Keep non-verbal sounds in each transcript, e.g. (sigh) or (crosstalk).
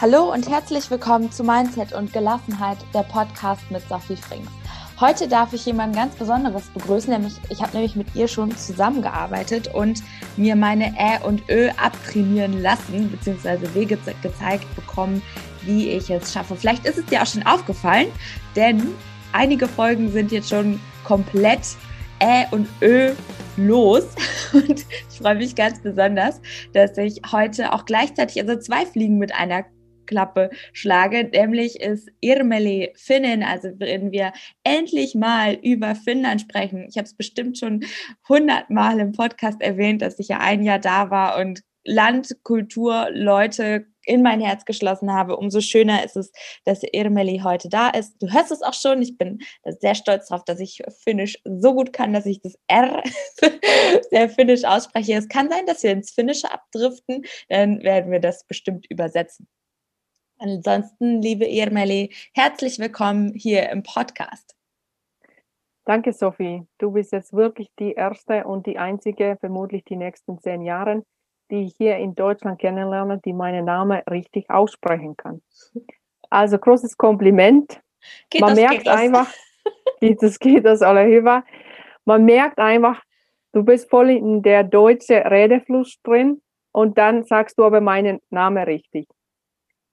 Hallo und herzlich willkommen zu Mindset und Gelassenheit, der Podcast mit Sophie Frings. Heute darf ich jemanden ganz Besonderes begrüßen, nämlich ich habe nämlich mit ihr schon zusammengearbeitet und mir meine Ä und Ö abtrainieren lassen, beziehungsweise Wege gezeigt bekommen, wie ich es schaffe. Vielleicht ist es dir auch schon aufgefallen, denn einige Folgen sind jetzt schon komplett Ä und Ö los. (laughs) Und ich freue mich ganz besonders, dass ich heute auch gleichzeitig, also zwei Fliegen mit einer Klappe schlage, nämlich ist Irmeli Finnin, also wenn wir endlich mal über Finnland sprechen. Ich habe es bestimmt schon hundertmal im Podcast erwähnt, dass ich ja ein Jahr da war und Land, Kultur, Leute in mein Herz geschlossen habe, umso schöner ist es, dass Irmeli heute da ist. Du hörst es auch schon. Ich bin sehr stolz darauf, dass ich Finnisch so gut kann, dass ich das R (laughs) sehr finnisch ausspreche. Es kann sein, dass wir ins Finnische abdriften, dann werden wir das bestimmt übersetzen. Ansonsten, liebe Irmeli, herzlich willkommen hier im Podcast. Danke, Sophie. Du bist jetzt wirklich die erste und die einzige, vermutlich die nächsten zehn Jahre, die ich hier in Deutschland kennenlerne, die meinen Namen richtig aussprechen kann. Also großes Kompliment. Geht Man das, merkt geht einfach, (laughs) geht das, geht das alle über. Man merkt einfach, du bist voll in der deutschen Redefluss drin und dann sagst du aber meinen Namen richtig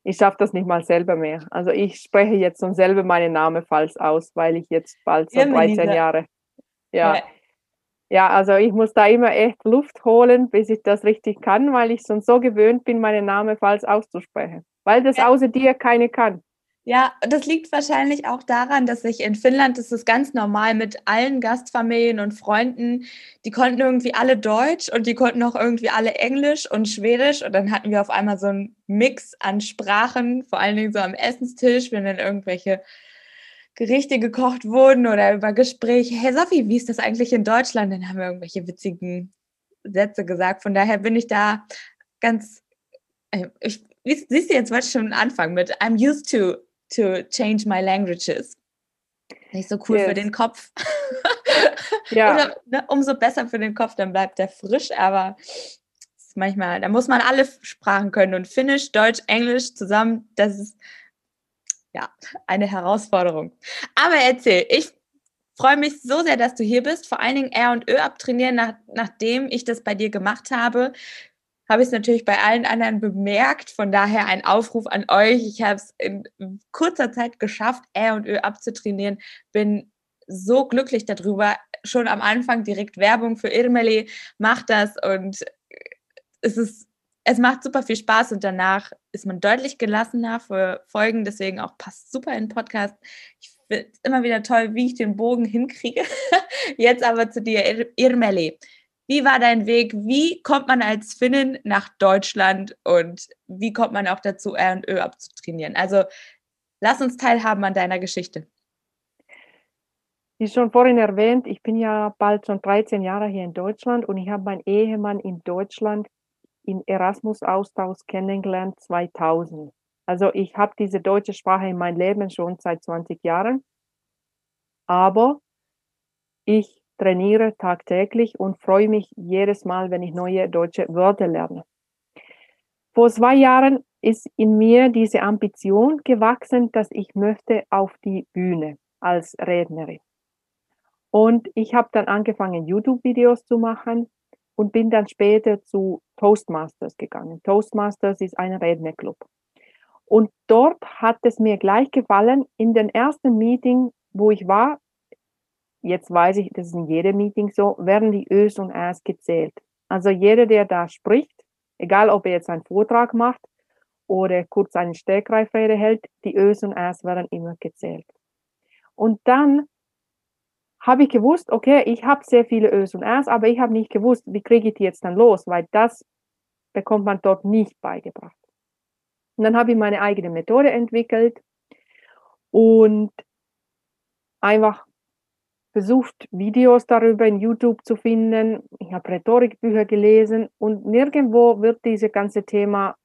ich schaffe das nicht mal selber mehr. Also ich spreche jetzt schon selber meinen Namen falsch aus, weil ich jetzt bald so ja, 13 Jahre. Ja. ja. Ja, also ich muss da immer echt Luft holen, bis ich das richtig kann, weil ich schon so gewöhnt bin, meinen Namen falsch auszusprechen. Weil das außer dir keine kann. Ja, das liegt wahrscheinlich auch daran, dass ich in Finnland, das ist ganz normal mit allen Gastfamilien und Freunden, die konnten irgendwie alle Deutsch und die konnten auch irgendwie alle Englisch und Schwedisch und dann hatten wir auf einmal so einen Mix an Sprachen, vor allen Dingen so am Essenstisch, wenn dann irgendwelche Gerichte gekocht wurden oder über Gespräche. Hey Sophie, wie ist das eigentlich in Deutschland? Dann haben wir irgendwelche witzigen Sätze gesagt. Von daher bin ich da ganz, äh, ich, siehst du, jetzt wollte ich schon anfangen mit I'm used to to change my languages. Nicht so cool yes. für den Kopf. ja. Oder, ne, umso besser für den Kopf, dann bleibt der frisch, aber manchmal, da muss man alle Sprachen können und Finnisch, Deutsch, Englisch zusammen, das ist ja eine Herausforderung. Aber erzähl, ich freue mich so sehr, dass du hier bist. Vor allen Dingen R und Ö abtrainieren, nach, nachdem ich das bei dir gemacht habe habe ich es natürlich bei allen anderen bemerkt. Von daher ein Aufruf an euch. Ich habe es in kurzer Zeit geschafft, R und Ö abzutrainieren. Bin so glücklich darüber. Schon am Anfang direkt Werbung für Irmeli. Macht das und es ist es macht super viel Spaß und danach ist man deutlich gelassener für Folgen, deswegen auch passt super in den Podcast. Ich finde es immer wieder toll, wie ich den Bogen hinkriege. (laughs) Jetzt aber zu dir, Irmeli. Wie war dein Weg? Wie kommt man als Finnin nach Deutschland und wie kommt man auch dazu, R und Ö abzutrainieren? Also lass uns teilhaben an deiner Geschichte. Wie schon vorhin erwähnt, ich bin ja bald schon 13 Jahre hier in Deutschland und ich habe meinen Ehemann in Deutschland im Erasmus-Austausch kennengelernt 2000. Also ich habe diese deutsche Sprache in meinem Leben schon seit 20 Jahren, aber ich trainiere tagtäglich und freue mich jedes Mal, wenn ich neue deutsche Wörter lerne. Vor zwei Jahren ist in mir diese Ambition gewachsen, dass ich möchte auf die Bühne als Rednerin. Und ich habe dann angefangen, YouTube-Videos zu machen und bin dann später zu Toastmasters gegangen. Toastmasters ist ein Rednerclub. Und dort hat es mir gleich gefallen, in den ersten Meeting, wo ich war, jetzt weiß ich, das ist in jedem Meeting so, werden die Ös und Äs gezählt. Also jeder, der da spricht, egal ob er jetzt einen Vortrag macht oder kurz eine Stegreifrede hält, die Ös und Äs werden immer gezählt. Und dann habe ich gewusst, okay, ich habe sehr viele Ös und Äs, aber ich habe nicht gewusst, wie kriege ich die jetzt dann los, weil das bekommt man dort nicht beigebracht. Und dann habe ich meine eigene Methode entwickelt und einfach versucht, Videos darüber in YouTube zu finden. Ich habe Rhetorikbücher gelesen und nirgendwo wird dieses ganze Thema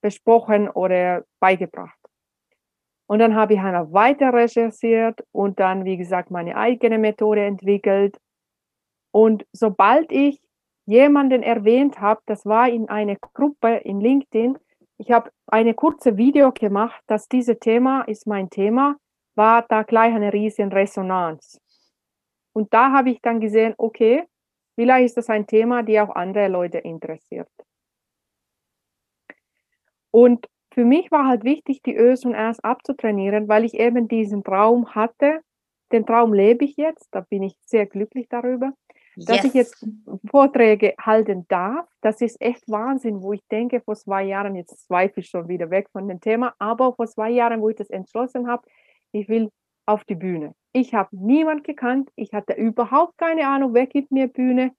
besprochen oder beigebracht. Und dann habe ich einfach weiter recherchiert und dann, wie gesagt, meine eigene Methode entwickelt. Und sobald ich jemanden erwähnt habe, das war in einer Gruppe in LinkedIn, ich habe eine kurze Video gemacht, dass dieses Thema ist mein Thema, war da gleich eine riesen Resonanz. Und da habe ich dann gesehen, okay, vielleicht ist das ein Thema, die auch andere Leute interessiert. Und für mich war halt wichtig, die Ös und Rs abzutrainieren, weil ich eben diesen Traum hatte. Den Traum lebe ich jetzt, da bin ich sehr glücklich darüber, yes. dass ich jetzt Vorträge halten darf. Das ist echt Wahnsinn, wo ich denke, vor zwei Jahren, jetzt zweifle ich schon wieder weg von dem Thema, aber vor zwei Jahren, wo ich das entschlossen habe, ich will auf die Bühne. Ich habe niemand gekannt, ich hatte überhaupt keine Ahnung, wer gibt mir Bühne,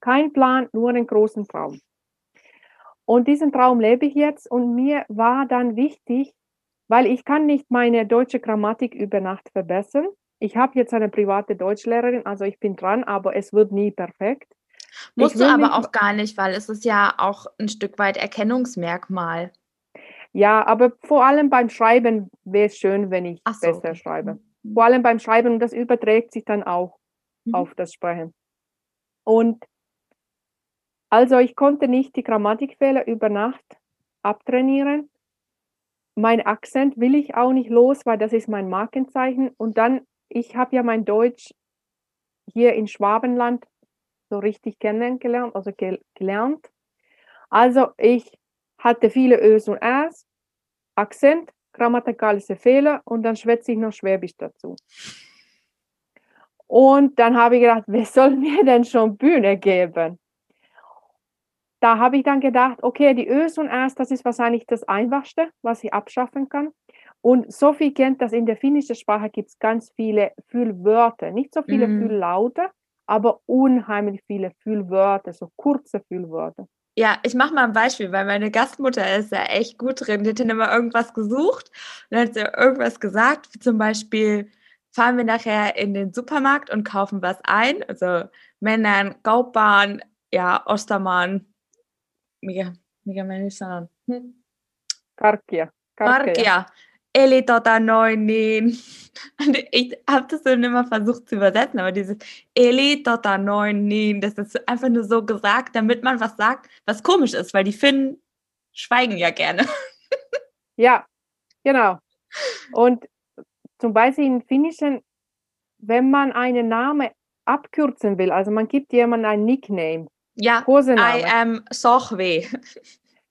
kein Plan, nur einen großen Traum. Und diesen Traum lebe ich jetzt und mir war dann wichtig, weil ich kann nicht meine deutsche Grammatik über Nacht verbessern. Ich habe jetzt eine private Deutschlehrerin, also ich bin dran, aber es wird nie perfekt. Musst du aber auch gar nicht, weil es ist ja auch ein Stück weit Erkennungsmerkmal. Ja, aber vor allem beim Schreiben wäre es schön, wenn ich so, besser schreibe. Mhm. Vor allem beim Schreiben und das überträgt sich dann auch mhm. auf das Sprechen. Und also ich konnte nicht die Grammatikfehler über Nacht abtrainieren. Mein Akzent will ich auch nicht los, weil das ist mein Markenzeichen. Und dann, ich habe ja mein Deutsch hier in Schwabenland so richtig kennengelernt, also gelernt. Also ich hatte viele Ös und Äs, Akzent, grammatikalische Fehler und dann schwätze ich noch Schwäbisch dazu. Und dann habe ich gedacht, (laughs) wer soll mir denn schon Bühne geben? da habe ich dann gedacht, okay, die Ös und Äs, das ist wahrscheinlich das Einfachste, was ich abschaffen kann. Und Sophie kennt das, in der finnischen Sprache gibt es ganz viele Füllwörter. Nicht so viele mm. Fühllaute, aber unheimlich viele Füllwörter, so kurze Füllwörter. Ja, ich mache mal ein Beispiel, weil meine Gastmutter ist ja echt gut drin. Die hat dann immer irgendwas gesucht und dann hat sie irgendwas gesagt, wie zum Beispiel, fahren wir nachher in den Supermarkt und kaufen was ein. Also Männern, Gaubahn, ja, Ostermann, mikä, mikä me nyt sanon? Hm? Karkkia. Karkkia. Eli tota noin, niin (laughs) ich habe das dann immer versucht zu übersetzen, aber dieses Eli tota noin, niin, das ist einfach nur so gesagt, damit man was sagt, was komisch ist, weil die Finnen schweigen ja gerne. (laughs) ja, genau. Und zum Beispiel im Finnischen, wenn man einen Namen abkürzen will, also man gibt jemandem einen Nickname, ja, Kosename. I am Sochwe.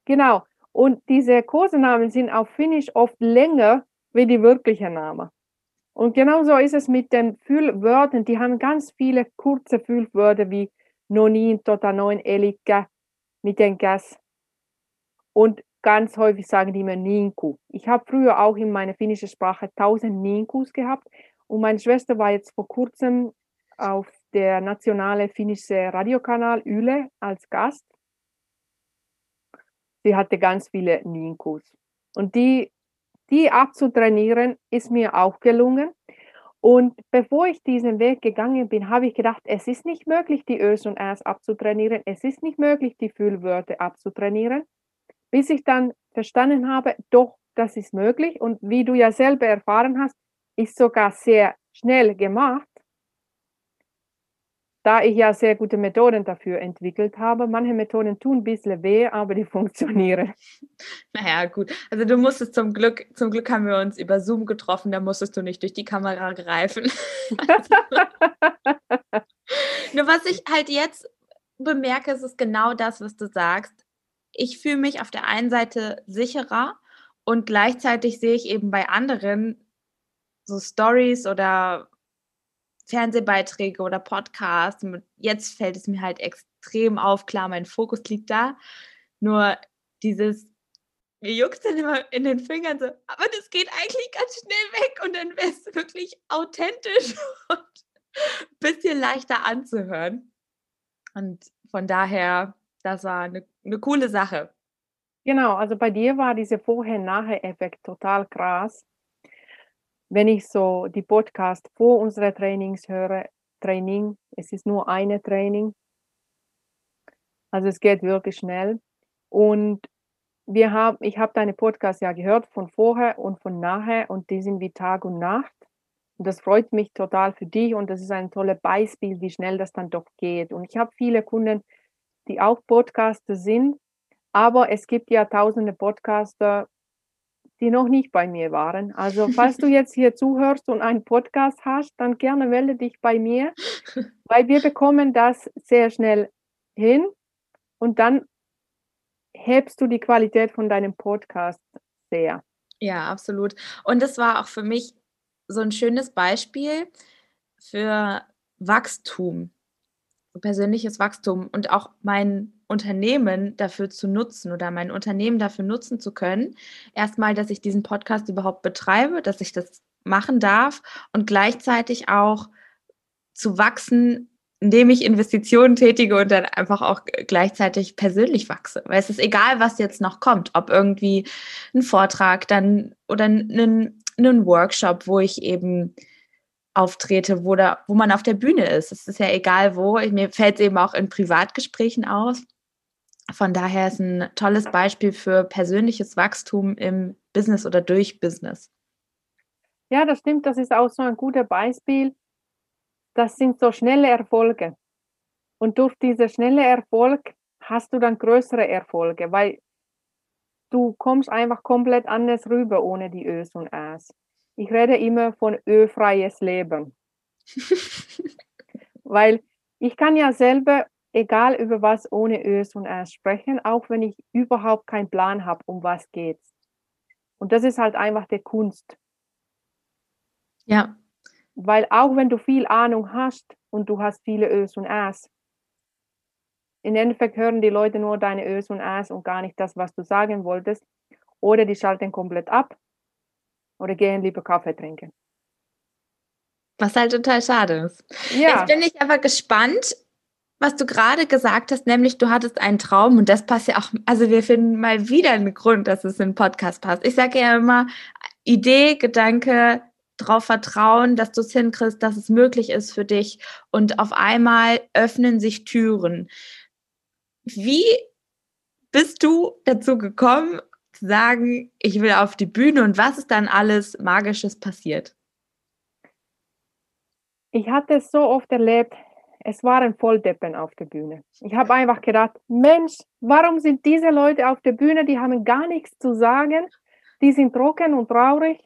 Genau. Und diese Kosenamen sind auf Finnisch oft länger wie die wirkliche Name. Und genauso ist es mit den Füllwörtern. Die haben ganz viele kurze Füllwörter wie nonin, tota, noin, elikkä, miten gas. Und ganz häufig sagen die immer Ninku. Ich habe früher auch in meiner finnischen Sprache tausend Ninkus gehabt. Und meine Schwester war jetzt vor kurzem auf der nationale finnische Radiokanal Yle als Gast. Sie hatte ganz viele Ninkus. Und die, die abzutrainieren, ist mir auch gelungen. Und bevor ich diesen Weg gegangen bin, habe ich gedacht, es ist nicht möglich, die Ös und Äs abzutrainieren. Es ist nicht möglich, die Füllwörter abzutrainieren. Bis ich dann verstanden habe, doch, das ist möglich. Und wie du ja selber erfahren hast, ist sogar sehr schnell gemacht da ich ja sehr gute Methoden dafür entwickelt habe. Manche Methoden tun ein bisschen weh, aber die (laughs) funktionieren. Naja, gut. Also du musstest zum Glück, zum Glück haben wir uns über Zoom getroffen, da musstest du nicht durch die Kamera greifen. (laughs) Nur was ich halt jetzt bemerke, ist genau das, was du sagst. Ich fühle mich auf der einen Seite sicherer und gleichzeitig sehe ich eben bei anderen so Stories oder Fernsehbeiträge oder Podcasts. Jetzt fällt es mir halt extrem auf. Klar, mein Fokus liegt da. Nur dieses, mir juckt dann immer in den Fingern so, aber das geht eigentlich ganz schnell weg und dann wäre es wirklich authentisch (laughs) und ein bisschen leichter anzuhören. Und von daher, das war eine, eine coole Sache. Genau, also bei dir war dieser Vorher-Nachher-Effekt total krass wenn ich so die Podcast vor unserer Trainings höre, Training, es ist nur eine Training. Also es geht wirklich schnell. Und wir haben, ich habe deine Podcast ja gehört von vorher und von nachher und die sind wie Tag und Nacht. Und das freut mich total für dich und das ist ein tolles Beispiel, wie schnell das dann doch geht. Und ich habe viele Kunden, die auch Podcaster sind, Aber es gibt ja tausende Podcaster, die noch nicht bei mir waren. Also falls du jetzt hier zuhörst und einen Podcast hast, dann gerne melde dich bei mir, (laughs) weil wir bekommen das sehr schnell hin und dann hebst du die Qualität von deinem Podcast sehr. Ja, absolut. Und das war auch für mich so ein schönes Beispiel für Wachstum, persönliches Wachstum und auch mein Unternehmen dafür zu nutzen oder mein Unternehmen dafür nutzen zu können. Erstmal, dass ich diesen Podcast überhaupt betreibe, dass ich das machen darf und gleichzeitig auch zu wachsen, indem ich Investitionen tätige und dann einfach auch gleichzeitig persönlich wachse. Weil es ist egal, was jetzt noch kommt, ob irgendwie ein Vortrag dann oder ein, einen Workshop, wo ich eben auftrete, wo, da, wo man auf der Bühne ist. Es ist ja egal wo. Mir fällt es eben auch in Privatgesprächen aus. Von daher ist ein tolles Beispiel für persönliches Wachstum im Business oder durch Business. Ja, das stimmt. Das ist auch so ein guter Beispiel. Das sind so schnelle Erfolge. Und durch diese schnelle Erfolg hast du dann größere Erfolge, weil du kommst einfach komplett anders rüber ohne die Ös und Äs. Ich rede immer von ölfreies Leben. (laughs) Weil ich kann ja selber, egal über was, ohne Ös und Äs sprechen, auch wenn ich überhaupt keinen Plan habe, um was geht's. Und das ist halt einfach der Kunst. Ja. Weil auch wenn du viel Ahnung hast und du hast viele Ös und Äs, im Endeffekt hören die Leute nur deine Ös und Äs und gar nicht das, was du sagen wolltest. Oder die schalten komplett ab oder gehen lieber Kaffee trinken. Was halt total schade ist. Ja. Jetzt bin ich aber gespannt, was du gerade gesagt hast, nämlich du hattest einen Traum und das passt ja auch, also wir finden mal wieder einen Grund, dass es in den Podcast passt. Ich sage ja immer, Idee, Gedanke, darauf vertrauen, dass du es hinkriegst, dass es möglich ist für dich und auf einmal öffnen sich Türen. Wie bist du dazu gekommen, zu sagen, ich will auf die Bühne und was ist dann alles Magisches passiert? Ich hatte es so oft erlebt, es waren Volldeppen auf der Bühne. Ich habe einfach gedacht, Mensch, warum sind diese Leute auf der Bühne, die haben gar nichts zu sagen, die sind trocken und traurig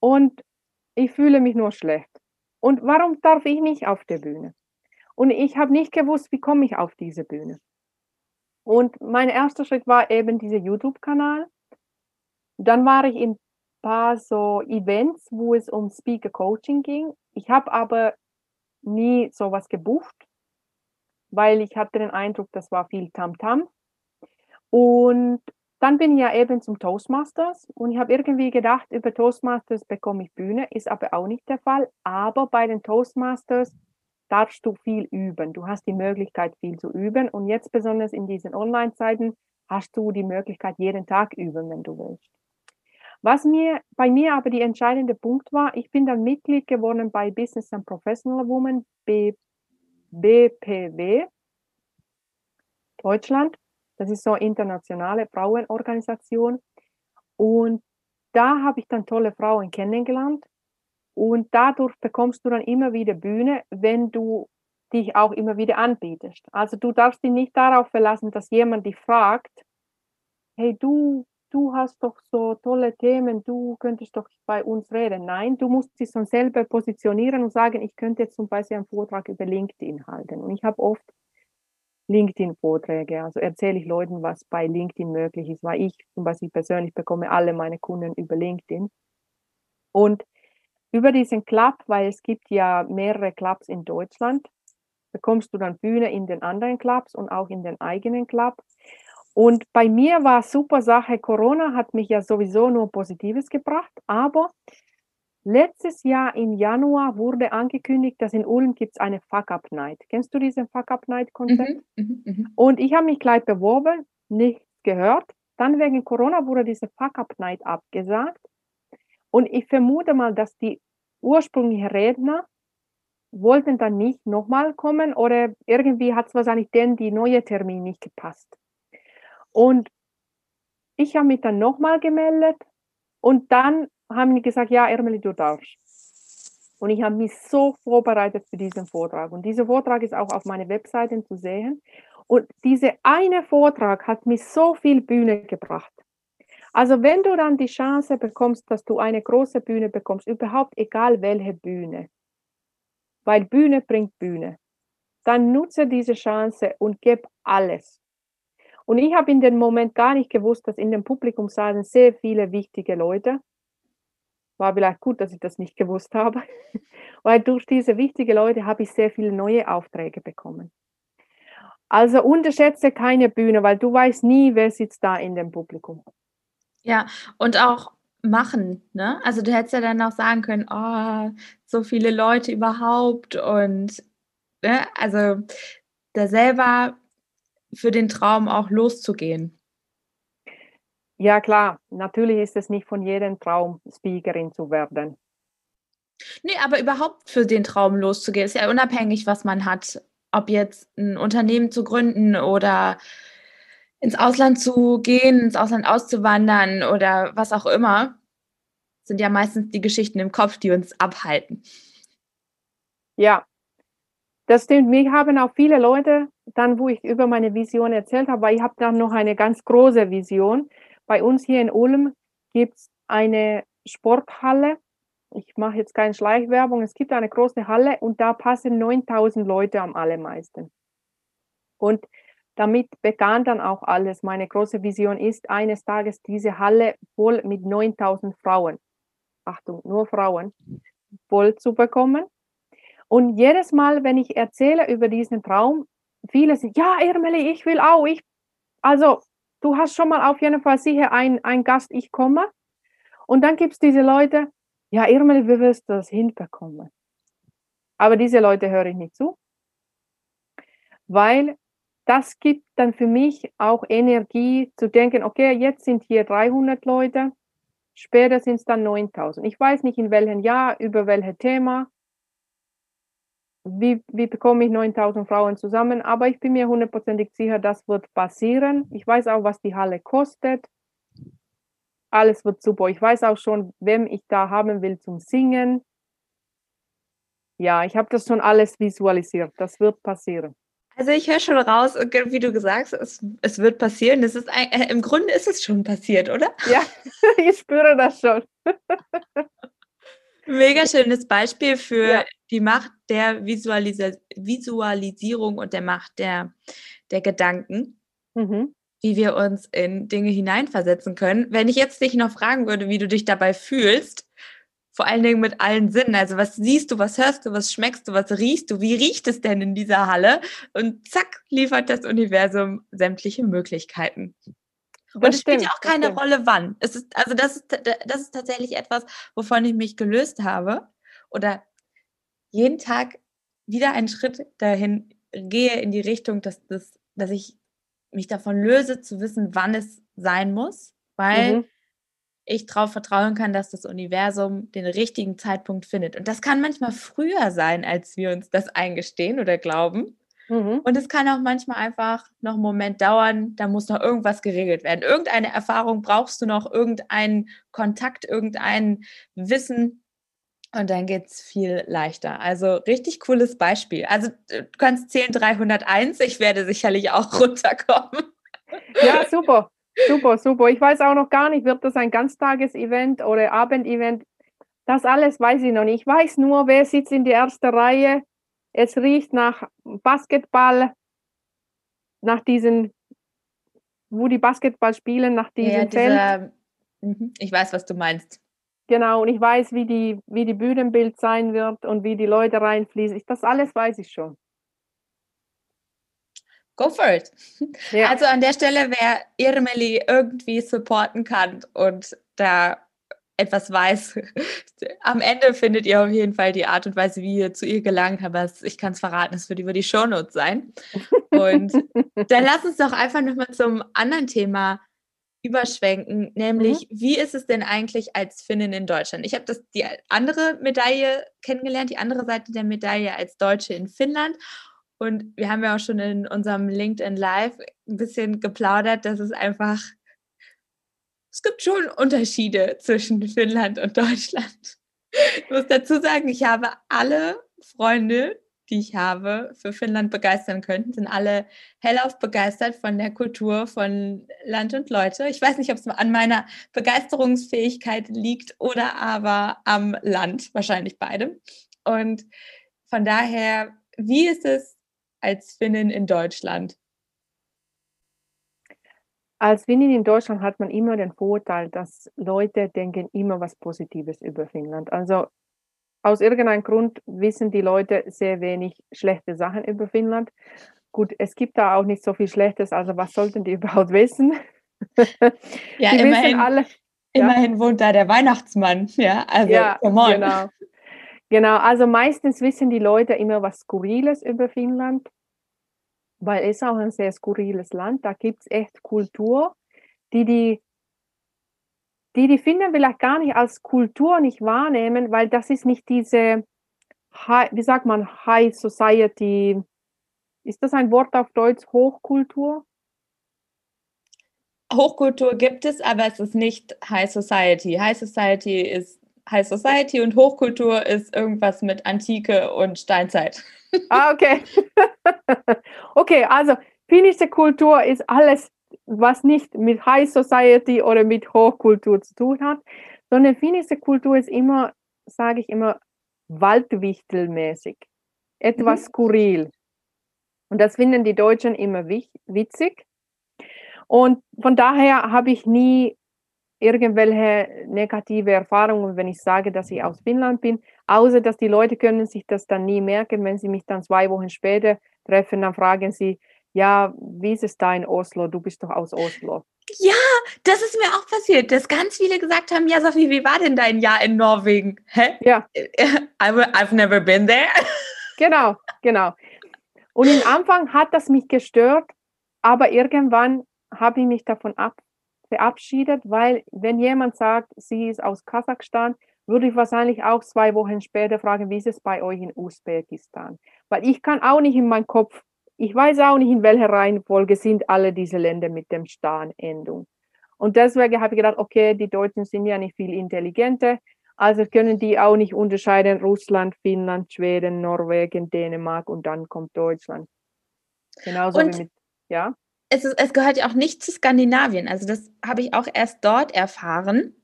und ich fühle mich nur schlecht. Und warum darf ich nicht auf der Bühne? Und ich habe nicht gewusst, wie komme ich auf diese Bühne. Und mein erster Schritt war eben dieser YouTube-Kanal. Dann war ich in ein paar so Events, wo es um Speaker Coaching ging. Ich habe aber nie sowas gebucht, weil ich hatte den Eindruck, das war viel Tamtam. -Tam. Und dann bin ich ja eben zum Toastmasters und ich habe irgendwie gedacht, über Toastmasters bekomme ich Bühne, ist aber auch nicht der Fall. Aber bei den Toastmasters darfst du viel üben. Du hast die Möglichkeit, viel zu üben. Und jetzt besonders in diesen Online-Zeiten hast du die Möglichkeit, jeden Tag üben, wenn du willst. Was mir bei mir aber die entscheidende Punkt war, ich bin dann Mitglied geworden bei Business and Professional Women B, BPW Deutschland. Das ist so eine internationale Frauenorganisation. Und da habe ich dann tolle Frauen kennengelernt. Und dadurch bekommst du dann immer wieder Bühne, wenn du dich auch immer wieder anbietest. Also du darfst dich nicht darauf verlassen, dass jemand dich fragt, hey du, du hast doch so tolle Themen, du könntest doch bei uns reden. Nein, du musst dich schon selber positionieren und sagen, ich könnte jetzt zum Beispiel einen Vortrag über LinkedIn halten. Und ich habe oft LinkedIn-Vorträge, also erzähle ich Leuten, was bei LinkedIn möglich ist, weil ich zum Beispiel persönlich bekomme alle meine Kunden über LinkedIn. Und über diesen Club, weil es gibt ja mehrere Clubs in Deutschland, bekommst du dann Bühne in den anderen Clubs und auch in den eigenen Club. Und bei mir war super Sache, Corona hat mich ja sowieso nur Positives gebracht, aber letztes Jahr im Januar wurde angekündigt, dass in Ulm gibt es eine Fuck-Up-Night. Kennst du diesen Fuck-Up-Night-Konzept? Mhm, mh, mh. Und ich habe mich gleich beworben, nichts gehört. Dann wegen Corona wurde diese Fuck-Up-Night abgesagt. Und ich vermute mal, dass die ursprünglichen Redner wollten dann nicht nochmal kommen oder irgendwie hat es wahrscheinlich denn die neue Termin nicht gepasst. Und ich habe mich dann nochmal gemeldet und dann haben die gesagt, ja, Ermeli, du darfst. Und ich habe mich so vorbereitet für diesen Vortrag. Und dieser Vortrag ist auch auf meiner Webseite zu sehen. Und dieser eine Vortrag hat mir so viel Bühne gebracht. Also wenn du dann die Chance bekommst, dass du eine große Bühne bekommst, überhaupt egal welche Bühne, weil Bühne bringt Bühne, dann nutze diese Chance und gib alles. Und ich habe in dem Moment gar nicht gewusst, dass in dem Publikum saßen sehr viele wichtige Leute. War vielleicht gut, dass ich das nicht gewusst habe, (laughs) weil durch diese wichtigen Leute habe ich sehr viele neue Aufträge bekommen. Also unterschätze keine Bühne, weil du weißt nie, wer sitzt da in dem Publikum. Ja, und auch machen, ne? Also du hättest ja dann auch sagen können, oh, so viele Leute überhaupt und ne? also da selber für den Traum auch loszugehen. Ja, klar, natürlich ist es nicht von jedem Traum, Speakerin zu werden. Nee, aber überhaupt für den Traum loszugehen, ist ja unabhängig, was man hat. Ob jetzt ein Unternehmen zu gründen oder ins Ausland zu gehen, ins Ausland auszuwandern oder was auch immer, sind ja meistens die Geschichten im Kopf, die uns abhalten. Ja, das stimmt. Mich haben auch viele Leute, dann wo ich über meine Vision erzählt habe, weil ich habe dann noch eine ganz große Vision. Bei uns hier in Ulm gibt es eine Sporthalle. Ich mache jetzt keine Schleichwerbung. Es gibt eine große Halle und da passen 9000 Leute am allermeisten. Und damit begann dann auch alles. Meine große Vision ist, eines Tages diese Halle voll mit 9000 Frauen, Achtung, nur Frauen, voll zu bekommen. Und jedes Mal, wenn ich erzähle über diesen Traum, viele sind, ja, Irmeli, ich will auch. Ich, also, du hast schon mal auf jeden Fall sicher einen Gast, ich komme. Und dann gibt es diese Leute, ja, Irmeli, wie wirst du das hinbekommen? Aber diese Leute höre ich nicht zu, weil das gibt dann für mich auch Energie zu denken, okay, jetzt sind hier 300 Leute, später sind es dann 9000. Ich weiß nicht in welchem Jahr, über welches Thema, wie, wie bekomme ich 9000 Frauen zusammen, aber ich bin mir hundertprozentig sicher, das wird passieren. Ich weiß auch, was die Halle kostet. Alles wird super. Ich weiß auch schon, wem ich da haben will zum Singen. Ja, ich habe das schon alles visualisiert. Das wird passieren. Also ich höre schon raus, wie du gesagt hast, es, es wird passieren. Es ist ein, äh, Im Grunde ist es schon passiert, oder? Ja, (laughs) ich spüre das schon. (laughs) Mega schönes Beispiel für ja. die Macht der Visualis Visualisierung und der Macht der, der Gedanken, mhm. wie wir uns in Dinge hineinversetzen können. Wenn ich jetzt dich noch fragen würde, wie du dich dabei fühlst, vor allen Dingen mit allen Sinnen. Also was siehst du, was hörst du, was schmeckst du, was riechst du, wie riecht es denn in dieser Halle? Und zack, liefert das Universum sämtliche Möglichkeiten. Und es spielt ja auch keine Rolle, wann. Es ist, also das ist, das ist tatsächlich etwas, wovon ich mich gelöst habe. Oder jeden Tag wieder einen Schritt dahin gehe in die Richtung, dass, das, dass ich mich davon löse, zu wissen, wann es sein muss. Weil mhm ich darauf vertrauen kann, dass das Universum den richtigen Zeitpunkt findet. Und das kann manchmal früher sein, als wir uns das eingestehen oder glauben. Mhm. Und es kann auch manchmal einfach noch einen Moment dauern, da muss noch irgendwas geregelt werden. Irgendeine Erfahrung brauchst du noch, irgendeinen Kontakt, irgendein Wissen. Und dann geht es viel leichter. Also richtig cooles Beispiel. Also du kannst zählen 301, ich werde sicherlich auch (laughs) runterkommen. Ja, super. Super, super. Ich weiß auch noch gar nicht, wird das ein Ganztagesevent oder Abendevent? Das alles weiß ich noch nicht. Ich weiß nur, wer sitzt in der ersten Reihe. Es riecht nach Basketball, nach diesen, wo die Basketball spielen, nach diesem ja, Feld. Mhm. ich weiß, was du meinst. Genau, und ich weiß, wie die, wie die Bühnenbild sein wird und wie die Leute reinfließen. Das alles weiß ich schon. Go for it. Ja. Also an der Stelle, wer Irmeli irgendwie supporten kann und da etwas weiß, (laughs) am Ende findet ihr auf jeden Fall die Art und Weise, wie ihr zu ihr gelangt, aber ich kann es verraten, es wird über die Shownotes sein. Und (laughs) dann lass uns doch einfach nochmal zum anderen Thema überschwenken, nämlich mhm. wie ist es denn eigentlich als Finnin in Deutschland? Ich habe das die andere Medaille kennengelernt, die andere Seite der Medaille als Deutsche in Finnland und wir haben ja auch schon in unserem LinkedIn Live ein bisschen geplaudert, dass es einfach, es gibt schon Unterschiede zwischen Finnland und Deutschland. Ich muss dazu sagen, ich habe alle Freunde, die ich habe, für Finnland begeistern könnten, sind alle hellauf begeistert von der Kultur von Land und Leute. Ich weiß nicht, ob es an meiner Begeisterungsfähigkeit liegt oder aber am Land, wahrscheinlich beidem. Und von daher, wie ist es als Finnin in Deutschland? Als Finnin in Deutschland hat man immer den Vorteil, dass Leute denken immer was Positives über Finnland. Also aus irgendeinem Grund wissen die Leute sehr wenig schlechte Sachen über Finnland. Gut, es gibt da auch nicht so viel Schlechtes, also was sollten die (laughs) überhaupt wissen? (laughs) Ja, die immerhin, alle, immerhin ja. wohnt da der Weihnachtsmann, ja, also ja, Genau. genau, also meistens wissen die Leute immer was Skurriles über Finnland, weil es auch ein sehr skurriles Land, da gibt es echt Kultur, die die die die Finnen vielleicht gar nicht als Kultur nicht wahrnehmen, weil das ist nicht diese, wie sagt man, High Society. Ist das ein Wort auf Deutsch, Hochkultur? Hochkultur gibt es, aber es ist nicht High Society. High Society ist High Society und Hochkultur ist irgendwas mit Antike und Steinzeit. Ah, okay. (laughs) okay, also finnische Kultur ist alles was nicht mit High Society oder mit Hochkultur zu tun hat, sondern finnische Kultur ist immer, sage ich immer, Waldwichtelmäßig, etwas mhm. skurril. Und das finden die Deutschen immer witzig. Und von daher habe ich nie irgendwelche negative Erfahrungen, wenn ich sage, dass ich aus Finnland bin, außer dass die Leute können sich das dann nie merken, wenn sie mich dann zwei Wochen später treffen, dann fragen sie, ja, wie ist es da in Oslo? Du bist doch aus Oslo. Ja, das ist mir auch passiert, dass ganz viele gesagt haben, ja, Sophie, wie war denn dein Jahr in Norwegen? Hä? Ja. (laughs) I've never been there. (laughs) Genau, genau. Und im Anfang hat das mich gestört, aber irgendwann habe ich mich davon ab, verabschiedet, weil wenn jemand sagt, sie ist aus Kasachstan, würde ich wahrscheinlich auch zwei Wochen später fragen, wie ist es bei euch in Usbekistan? Weil ich kann auch nicht in meinem Kopf ich weiß auch nicht, in welcher Reihenfolge sind alle diese Länder mit dem Stan-Endung. Und deswegen habe ich gedacht, okay, die Deutschen sind ja nicht viel intelligenter, also können die auch nicht unterscheiden Russland, Finnland, Schweden, Norwegen, Dänemark und dann kommt Deutschland. Genauso und wie mit, ja. Es, ist, es gehört ja auch nicht zu Skandinavien. Also das habe ich auch erst dort erfahren,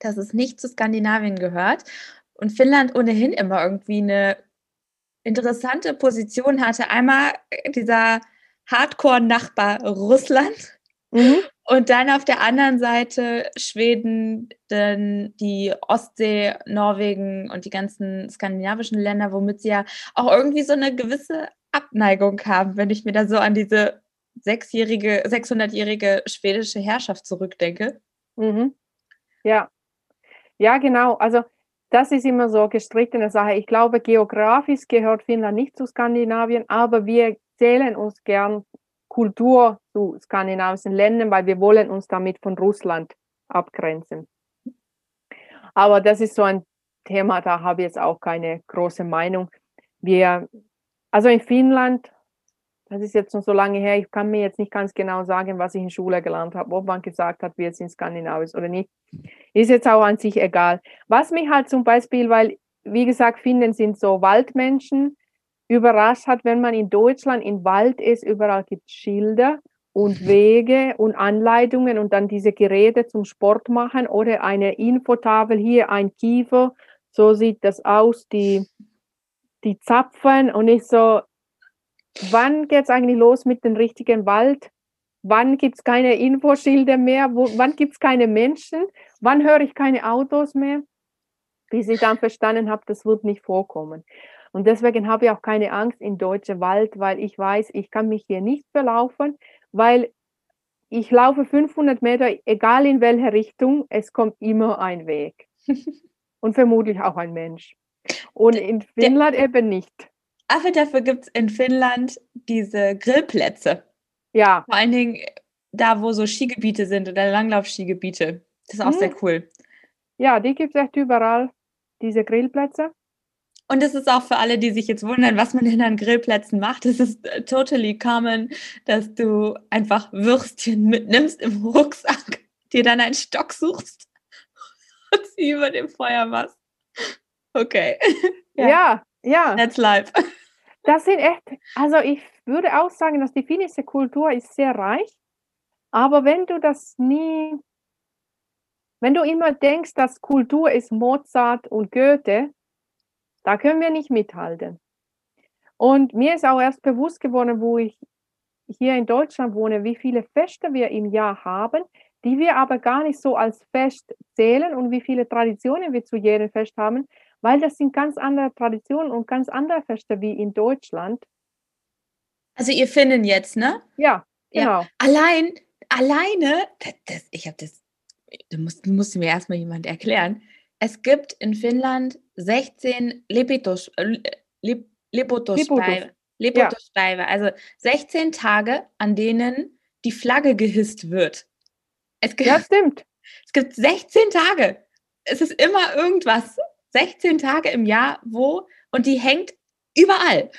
dass es nicht zu Skandinavien gehört. Und Finnland ohnehin immer irgendwie eine interessante Position hatte. Einmal dieser Hardcore-Nachbar Russland mhm. und dann auf der anderen Seite Schweden, dann die Ostsee, Norwegen und die ganzen skandinavischen Länder, womit sie ja auch irgendwie so eine gewisse Abneigung haben, wenn ich mir da so an diese sechsjährige, 600-jährige schwedische Herrschaft zurückdenke. Mhm. Ja, ja, genau. Also das ist immer so gestrittene Sache. Ich glaube, geografisch gehört Finnland nicht zu Skandinavien, aber wir zählen uns gern Kultur zu skandinavischen Ländern, weil wir wollen uns damit von Russland abgrenzen. Aber das ist so ein Thema, da habe ich jetzt auch keine große Meinung. Wir, also in Finnland das ist jetzt noch so lange her, ich kann mir jetzt nicht ganz genau sagen, was ich in Schule gelernt habe, ob man gesagt hat, wir sind Skandinavisch oder nicht. Ist jetzt auch an sich egal. Was mich halt zum Beispiel, weil, wie gesagt, Finnen sind so Waldmenschen, überrascht hat, wenn man in Deutschland im Wald ist, überall gibt es Schilder und Wege und Anleitungen und dann diese Geräte zum Sport machen oder eine Infotafel hier, ein Kiefer, so sieht das aus, die, die Zapfen und ich so, wann geht es eigentlich los mit dem richtigen Wald? Wann gibt es keine Infoschilder mehr? Wo, wann gibt es keine Menschen? Wann höre ich keine Autos mehr? Bis ich dann verstanden habe, das wird nicht vorkommen. Und deswegen habe ich auch keine Angst in deutsche Wald, weil ich weiß, ich kann mich hier nicht verlaufen, weil ich laufe 500 Meter, egal in welche Richtung, es kommt immer ein Weg. (laughs) Und vermutlich auch ein Mensch. Und in Finnland eben nicht. Aber dafür gibt es in Finnland diese Grillplätze. Ja. Vor allen Dingen da, wo so Skigebiete sind oder Langlaufskigebiete. Das ist auch hm. sehr cool. Ja, die gibt es echt überall, diese Grillplätze. Und es ist auch für alle, die sich jetzt wundern, was man denn an Grillplätzen macht. Es ist äh, totally common, dass du einfach Würstchen mitnimmst im Rucksack, dir dann einen Stock suchst (laughs) und sie über dem Feuer machst. Okay. (laughs) ja, ja. That's life. Das sind echt, also ich würde auch sagen, dass die finnische Kultur ist sehr reich, aber wenn du das nie, wenn du immer denkst, dass Kultur ist Mozart und Goethe, da können wir nicht mithalten. Und mir ist auch erst bewusst geworden, wo ich hier in Deutschland wohne, wie viele Feste wir im Jahr haben, die wir aber gar nicht so als Fest zählen und wie viele Traditionen wir zu jedem Fest haben, weil das sind ganz andere Traditionen und ganz andere Feste wie in Deutschland. Also ihr finden jetzt, ne? Ja, genau. Ja. Allein, alleine, das, das, ich habe das, du musst, musst mir erstmal jemand erklären. Es gibt in Finnland 16 Lepitos, äh, Lep, Lepotospäive. Lepotospäive, also 16 Tage, an denen die Flagge gehisst wird. Es gibt, Ja, stimmt. (laughs) es gibt 16 Tage. Es ist immer irgendwas. 16 Tage im Jahr, wo, und die hängt überall.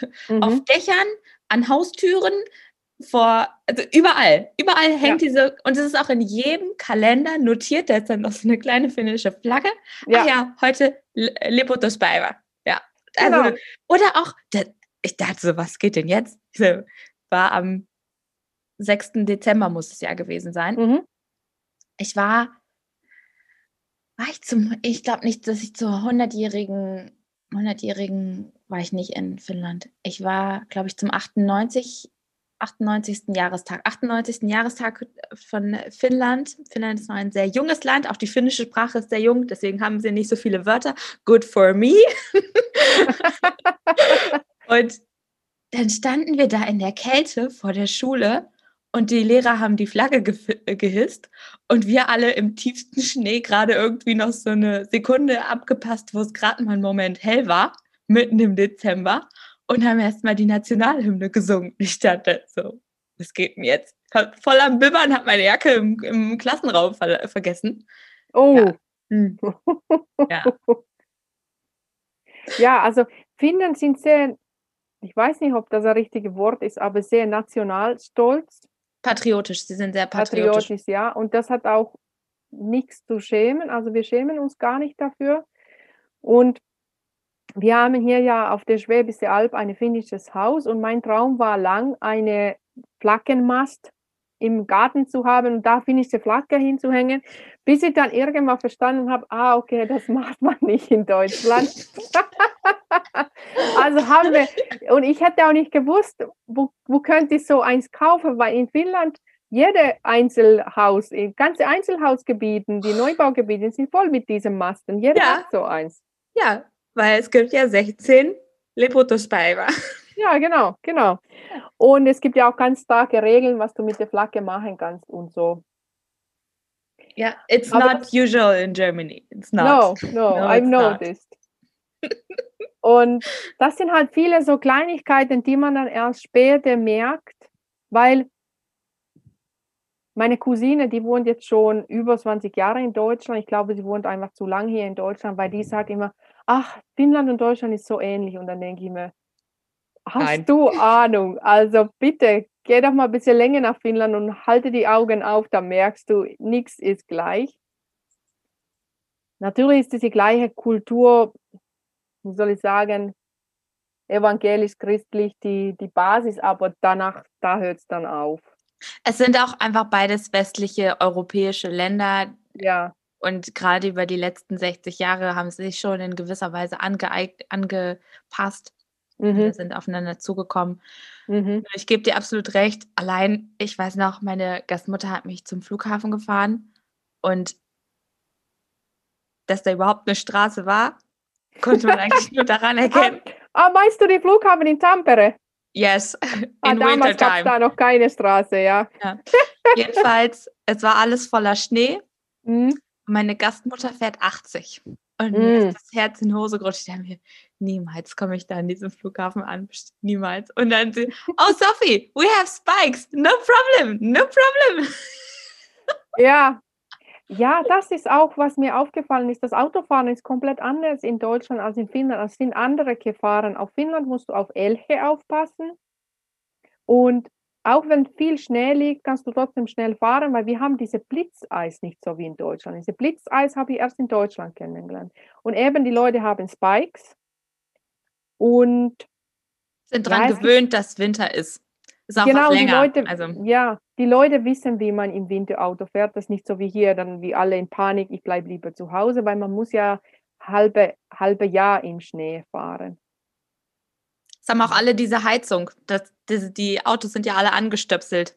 Auf Mhm. Dächern, an Haustüren, vor, also überall. Überall hängt diese, und es ist auch in jedem Kalender notiert, da ist dann noch so eine kleine finnische Flagge. Ja, Ach Ja, ja heute Lepotospäiva. Ja. Also, Genau. Oder auch, ich dachte so, was geht denn jetzt? War am 6. Dezember muss es ja gewesen sein. mhm. Ich war, war ich zum, ich glaube nicht, dass ich zur 100-jährigen, 100-jährigen war ich nicht in Finnland. Ich war, glaube ich, zum 98, 98. Jahrestag, 98. Jahrestag von Finnland. Finnland ist noch ein sehr junges Land, auch die finnische Sprache ist sehr jung, deswegen haben sie nicht so viele Wörter. Good for me. (laughs) Und dann standen wir da in der Kälte vor der Schule und die Lehrer haben die Flagge gef- äh, gehisst und wir alle im tiefsten Schnee gerade irgendwie noch so eine Sekunde abgepasst, wo es gerade mal einen Moment hell war, mitten im Dezember und haben erstmal die Nationalhymne gesungen. (laughs) Ich dachte so, was geht denn jetzt? Voll am Bibbern, hat meine Jacke im, im Klassenraum ver vergessen. Oh. Ja. Hm. (laughs) Ja. Ja, also Finnen sind sehr, ich weiß nicht, ob das ein richtiges Wort ist, aber sehr nationalstolz, Patriotisch, sie sind sehr patriotisch. patriotisch, ja. Und das hat auch nichts zu schämen. Also wir schämen uns gar nicht dafür. Und wir haben hier ja auf der Schwäbische Alb ein finnisches Haus und mein Traum war lang, eine Flaggenmast im Garten zu haben und da finnische Flagge hinzuhängen, bis ich dann irgendwann verstanden habe, ah, okay, das (laughs) macht man nicht in Deutschland. (laughs) also haben wir, und ich hätte auch nicht gewusst, wo, wo könnte ich so eins kaufen, weil in Finnland jede Einzelhaus, ganze Einzelhausgebieten, die Neubaugebiete sind voll mit diesen Masten. Jeder Ja. hat so eins. Ja, weil es gibt ja 16 Lepotospäiva. Ja, genau, genau. Und es gibt ja auch ganz starke Regeln, was du mit der Flagge machen kannst und so. Ja, it's Aber not usual in Germany. It's not. No, no, (laughs) No, I've noticed. Und das sind halt viele so Kleinigkeiten, die man dann erst später merkt, weil meine Cousine, die wohnt jetzt schon über 20 Jahre in Deutschland. Ich glaube, sie wohnt einfach zu lange hier in Deutschland, weil die sagt immer, ach, Finnland und Deutschland ist so ähnlich. Und dann denke ich mir, hast Nein. du Ahnung? Also bitte, geh doch mal ein bisschen länger nach Finnland und halte die Augen auf, dann merkst du, nichts ist gleich. Natürlich ist diese gleiche Kultur, wie soll ich sagen, evangelisch-christlich die, die Basis, aber danach, da hört es dann auf. Es sind auch einfach beides westliche europäische Länder Ja, und gerade über die letzten 60 Jahre haben sie sich schon in gewisser Weise angepasst. Mhm, Wir sind aufeinander zugekommen. mhm. Ich gebe dir absolut recht. Allein, ich weiß noch, meine Gastmutter hat mich zum Flughafen gefahren und dass da überhaupt eine Straße war, konnte man eigentlich nur daran (laughs) erkennen. Ah, meinst du die Flughafen in Tampere? Yes, (laughs) Ah, in damals gab es da noch keine Straße, ja. (laughs) Jedenfalls, es war alles voller Schnee. Mhm. Meine Gastmutter fährt 80. Und mir Mm. ist das Herz in die Hose gerutscht. Ich dachte mir, niemals komme ich da an diesem Flughafen an. Niemals. Und dann oh Sophie, we have spikes. No problem, no problem. (laughs) Ja. Ja, das ist auch, was mir aufgefallen ist. Das Autofahren ist komplett anders in Deutschland als in Finnland. Es sind andere Gefahren. Auf Finnland musst du auf Elche aufpassen. Und auch wenn viel Schnee liegt, kannst du trotzdem schnell fahren, weil wir haben diese Blitzeis nicht so wie in Deutschland. Diese Blitzeis habe ich erst in Deutschland kennengelernt. Und eben die Leute haben Spikes. Und Sind daran Ja, gewöhnt, dass Winter ist. Ist auch Genau, was die länger. Leute, also, ja, die Leute wissen, wie man im Winter Auto fährt. Das ist nicht so wie hier, dann wie alle in Panik, ich bleibe lieber zu Hause, weil man muss ja halbe, halbe Jahr im Schnee fahren. es haben auch alle diese Heizung. Das, diese, die Autos sind ja alle angestöpselt.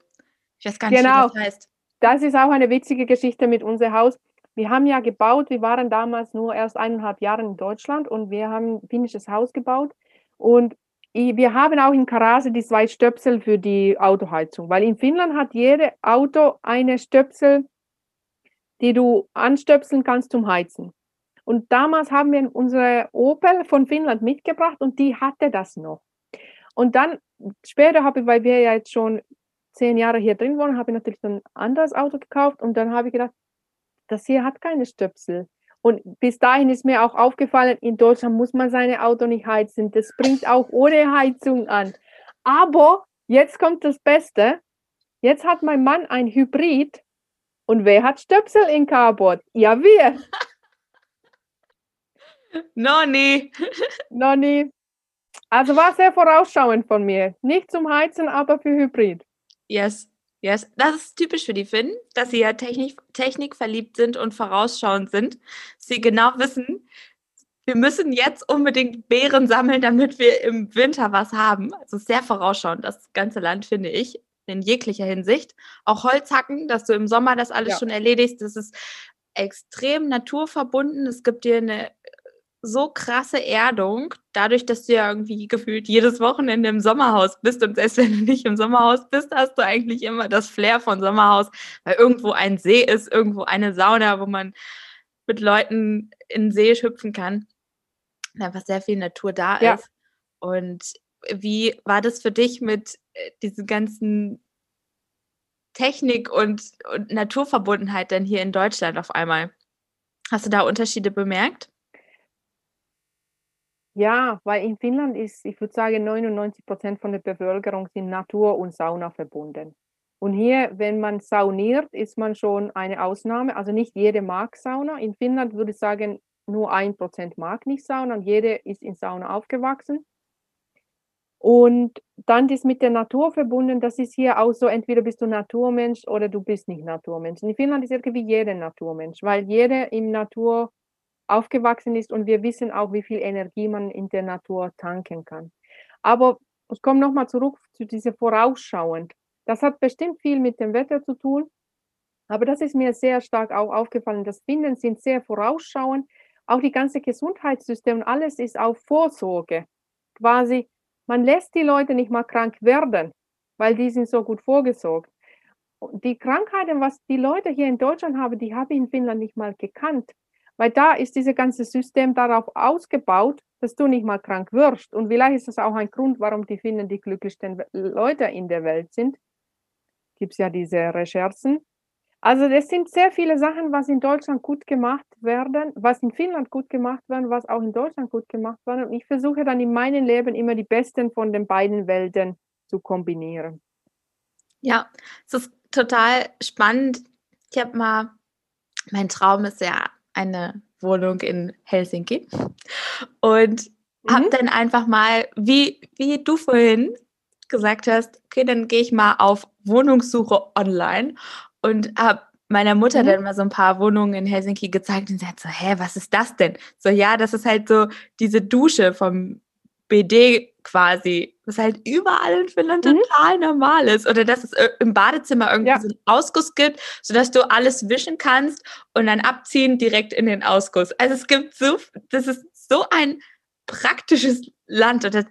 Ich weiß gar nicht, Genau. wie das heißt. Das ist auch eine witzige Geschichte mit unserem Haus. Wir haben ja gebaut, wir waren damals nur erst eineinhalb Jahre in Deutschland und wir haben ein finnisches Haus gebaut. Und wir haben auch in Karase die zwei Stöpsel für die Autoheizung, weil in Finnland hat jede Auto eine Stöpsel, die du anstöpseln kannst zum Heizen. Und damals haben wir unsere Opel von Finnland mitgebracht und die hatte das noch. Und dann später habe ich, weil wir ja jetzt schon zehn Jahre hier drin wohnen, habe ich natürlich ein anderes Auto gekauft und dann habe ich gedacht, das hier hat keine Stöpsel. Und bis dahin ist mir auch aufgefallen, in Deutschland muss man seine Auto nicht heizen. Das bringt auch ohne Heizung an. Aber jetzt kommt das Beste. Jetzt hat mein Mann ein Hybrid. Und wer hat Stöpsel in Carport? Ja, wir. No, nee. Noch nie. Also war sehr vorausschauend von mir. Nicht zum Heizen, aber für Hybrid. Yes. Yes. Das ist typisch für die Finnen, dass sie ja technik, technikverliebt sind und vorausschauend sind. Sie genau wissen, wir müssen jetzt unbedingt Beeren sammeln, damit wir im Winter was haben. Also sehr vorausschauend, das ganze Land, finde ich, in jeglicher Hinsicht. Auch Holz hacken, dass du im Sommer das alles Ja. schon erledigst, das ist extrem naturverbunden. Es gibt dir eine so krasse Erdung, dadurch, dass du ja irgendwie gefühlt jedes Wochenende im Sommerhaus bist und selbst wenn du nicht im Sommerhaus bist, hast du eigentlich immer das Flair von Sommerhaus, weil irgendwo ein See ist, irgendwo eine Sauna, wo man mit Leuten in den See hüpfen kann. Und Einfach sehr viel Natur da Ja. ist. Und wie war das für dich mit äh, diesen ganzen Technik und, und Naturverbundenheit denn hier in Deutschland auf einmal? Hast du da Unterschiede bemerkt? Ja, weil in Finnland ist, ich würde sagen, 99 Prozent von der Bevölkerung sind Natur und Sauna verbunden. Und hier, wenn man sauniert, ist man schon eine Ausnahme. Also nicht jede mag Sauna. In Finnland würde ich sagen, nur ein Prozent mag nicht Sauna und jede ist in Sauna aufgewachsen. Und dann das mit der Natur verbunden, das ist hier auch so, entweder bist du Naturmensch oder du bist nicht Naturmensch. In Finnland ist irgendwie jeder Naturmensch, weil jeder in Natur aufgewachsen ist und wir wissen auch, wie viel Energie man in der Natur tanken kann. Aber ich komme nochmal zurück zu dieser vorausschauend. Das hat bestimmt viel mit dem Wetter zu tun, aber das ist mir sehr stark auch aufgefallen. Das Finnen sind sehr vorausschauend. Auch die ganze Gesundheitssystem, alles ist auf Vorsorge. Quasi, man lässt die Leute nicht mal krank werden, weil die sind so gut vorgesorgt. Die Krankheiten, was die Leute hier in Deutschland haben, die habe ich in Finnland nicht mal gekannt. Weil da ist dieses ganze System darauf ausgebaut, dass du nicht mal krank wirst. Und vielleicht ist das auch ein Grund, warum die Finnen die glücklichsten Leute in der Welt sind. Gibt es ja diese Recherchen. Also es sind sehr viele Sachen, was in Deutschland gut gemacht werden, was in Finnland gut gemacht werden, was auch in Deutschland gut gemacht werden. Und ich versuche dann in meinem Leben immer die besten von den beiden Welten zu kombinieren. Ja, es ist total spannend. Ich habe mal, mein Traum ist ja eine Wohnung in Helsinki und habe Mhm. dann einfach mal, wie, wie du vorhin gesagt hast, okay, dann gehe ich mal auf Wohnungssuche online und habe meiner Mutter Mhm. dann mal so ein paar Wohnungen in Helsinki gezeigt und sie hat so, hä, was ist das denn? So, ja, das ist halt so diese Dusche vom BD quasi, was halt überall in Finnland Mhm. total normal ist. Oder dass es ir- im Badezimmer irgendwie Ja. so einen Ausguss gibt, sodass du alles wischen kannst und dann abziehen direkt in den Ausguss. Also es gibt so, das ist so ein praktisches Land oder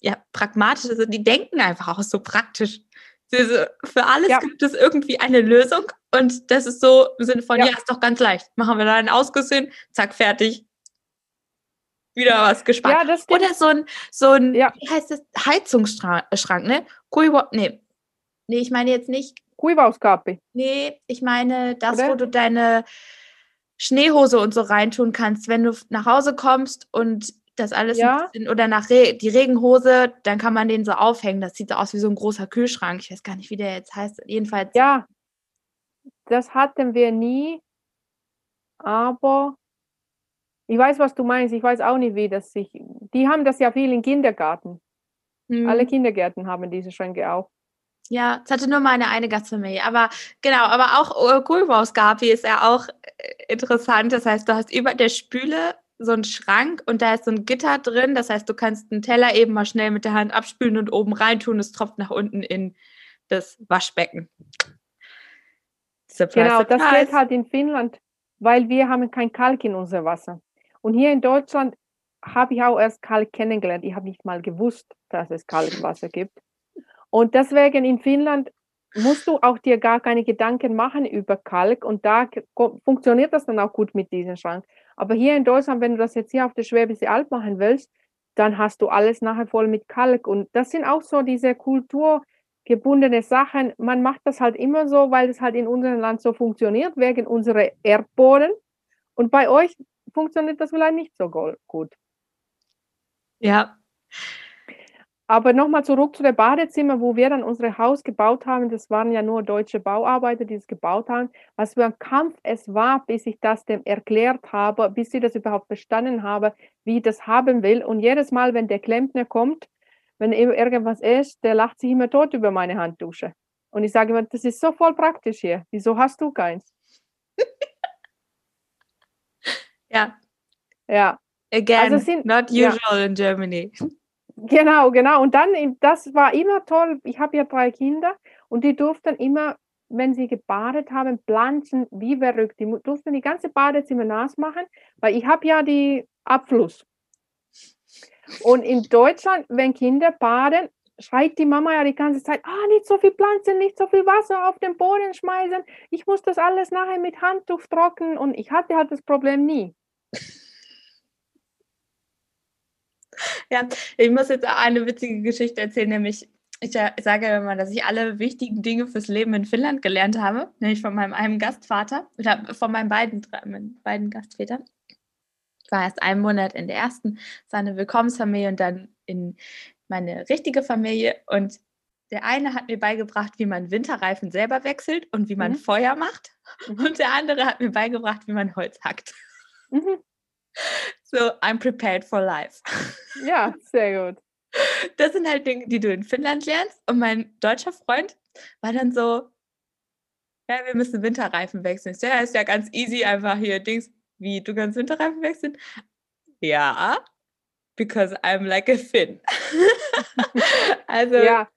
ja, pragmatisch, also die denken einfach auch so praktisch. Sie so, für alles Ja. gibt es irgendwie eine Lösung und das ist so im Sinne von, ja. Ja. ist doch ganz leicht. Machen wir da einen Ausguss hin, zack, fertig. Wieder was gespart. Ja, das. Oder so ein, so ein Ja. wie heißt das, Heizungsschrank, ne? Kuiwa, nee. Nee, ich meine jetzt nicht, Kuivauskaappi. nee, ich meine das, Oder? wo du deine Schneehose und so reintun kannst, wenn du nach Hause kommst und das alles Ja. bisschen, oder nach Re die Regenhose, dann kann man den so aufhängen. Das sieht so aus wie so ein großer Kühlschrank. Ich weiß gar nicht, wie der jetzt heißt. Jedenfalls, Ja, das hatten wir nie, aber ich weiß, was du meinst. Ich weiß auch nicht, wie das sich. Die haben das ja viel im Kindergarten. Mhm. Alle Kindergärten haben diese Schränke auch. Ja, es hatte nur meine eine Gastfamilie. Aber genau, aber auch Kohlbausgapi ist ja auch äh, interessant. Das heißt, du hast über der Spüle so einen Schrank und da ist so ein Gitter drin. Das heißt, du kannst einen Teller eben mal schnell mit der Hand abspülen und oben reintun. Es tropft nach unten in das Waschbecken. Surprise, genau, surprise. das geht halt in Finnland, weil wir haben kein Kalk in unser Wasser. Und hier in Deutschland habe ich auch erst Kalk kennengelernt. Ich habe nicht mal gewusst, dass es Kalkwasser gibt. Und deswegen in Finnland musst du auch dir gar keine Gedanken machen über Kalk und da funktioniert das dann auch gut mit diesem Schrank. Aber hier in Deutschland, wenn du das jetzt hier auf der Schwäbische Alb machen willst, dann hast du alles nachher voll mit Kalk. Und das sind auch so diese kulturgebundene Sachen. Man macht das halt immer so, weil es halt in unserem Land so funktioniert, wegen unserer Erdboden. Und bei euch funktioniert das vielleicht nicht so gut. Ja. Aber nochmal zurück zu dem Badezimmer, wo wir dann unser Haus gebaut haben. Das waren ja nur deutsche Bauarbeiter, die es gebaut haben. Was für ein Kampf es war, bis ich das dem erklärt habe, bis sie das überhaupt verstanden habe, wie ich das haben will. Und jedes Mal, wenn der Klempner kommt, wenn irgendwas ist, der lacht sich immer tot über meine Handdusche. Und ich sage immer, das ist so voll praktisch hier. Wieso hast du keins? Ja. Ja. Again, also sind, not usual ja. in Germany. (laughs) Genau, genau. Und dann, das war immer toll. Ich habe ja drei Kinder und die durften immer, wenn sie gebadet haben, planschen wie verrückt. Die durften die ganze Badezimmer nass machen, weil ich habe ja die Abfluss. Und in Deutschland, wenn Kinder baden, schreit die Mama ja die ganze Zeit, ah, nicht so viel Pflanzen, nicht so viel Wasser auf den Boden schmeißen. Ich muss das alles nachher mit Handtuch trocknen und ich hatte halt das Problem nie. (laughs) Ja, ich muss jetzt auch eine witzige Geschichte erzählen, nämlich ich sage immer, dass ich alle wichtigen Dinge fürs Leben in Finnland gelernt habe, nämlich von meinem einen Gastvater oder von meinen beiden, meinen beiden Gastvätern. Ich war erst einen Monat in der ersten, seine Willkommensfamilie und dann in meine richtige Familie. Und der eine hat mir beigebracht, wie man Winterreifen selber wechselt und wie man mhm. Feuer macht. Mhm. Und der andere hat mir beigebracht, wie man Holz hackt. Mhm. (laughs) So, I'm prepared for life. Ja, sehr gut. Das sind halt Dinge, die du in Finnland lernst. Und mein deutscher Freund war dann so, ja, wir müssen Winterreifen wechseln. Ja, ist ja ganz easy, einfach hier Dings, wie, du kannst Winterreifen wechseln? Ja, because I'm like a Finn. (laughs) also, ja.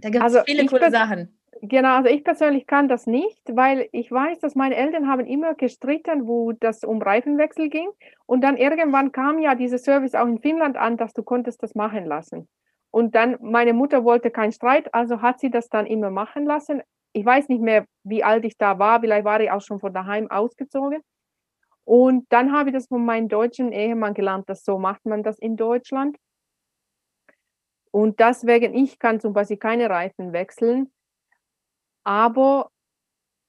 da gibt es also viele coole Sachen. Genau, also ich persönlich kann das nicht, weil ich weiß, dass meine Eltern haben immer gestritten, wo das um Reifenwechsel ging. Und dann irgendwann kam ja dieser Service auch in Finnland an, dass du konntest das machen lassen. Und dann, meine Mutter wollte keinen Streit, also hat sie das dann immer machen lassen. Ich weiß nicht mehr, wie alt ich da war, vielleicht war ich auch schon von daheim ausgezogen. Und dann habe ich das von meinem deutschen Ehemann gelernt, dass so macht man das in Deutschland. Und deswegen, ich kann zum Beispiel keine Reifen wechseln aber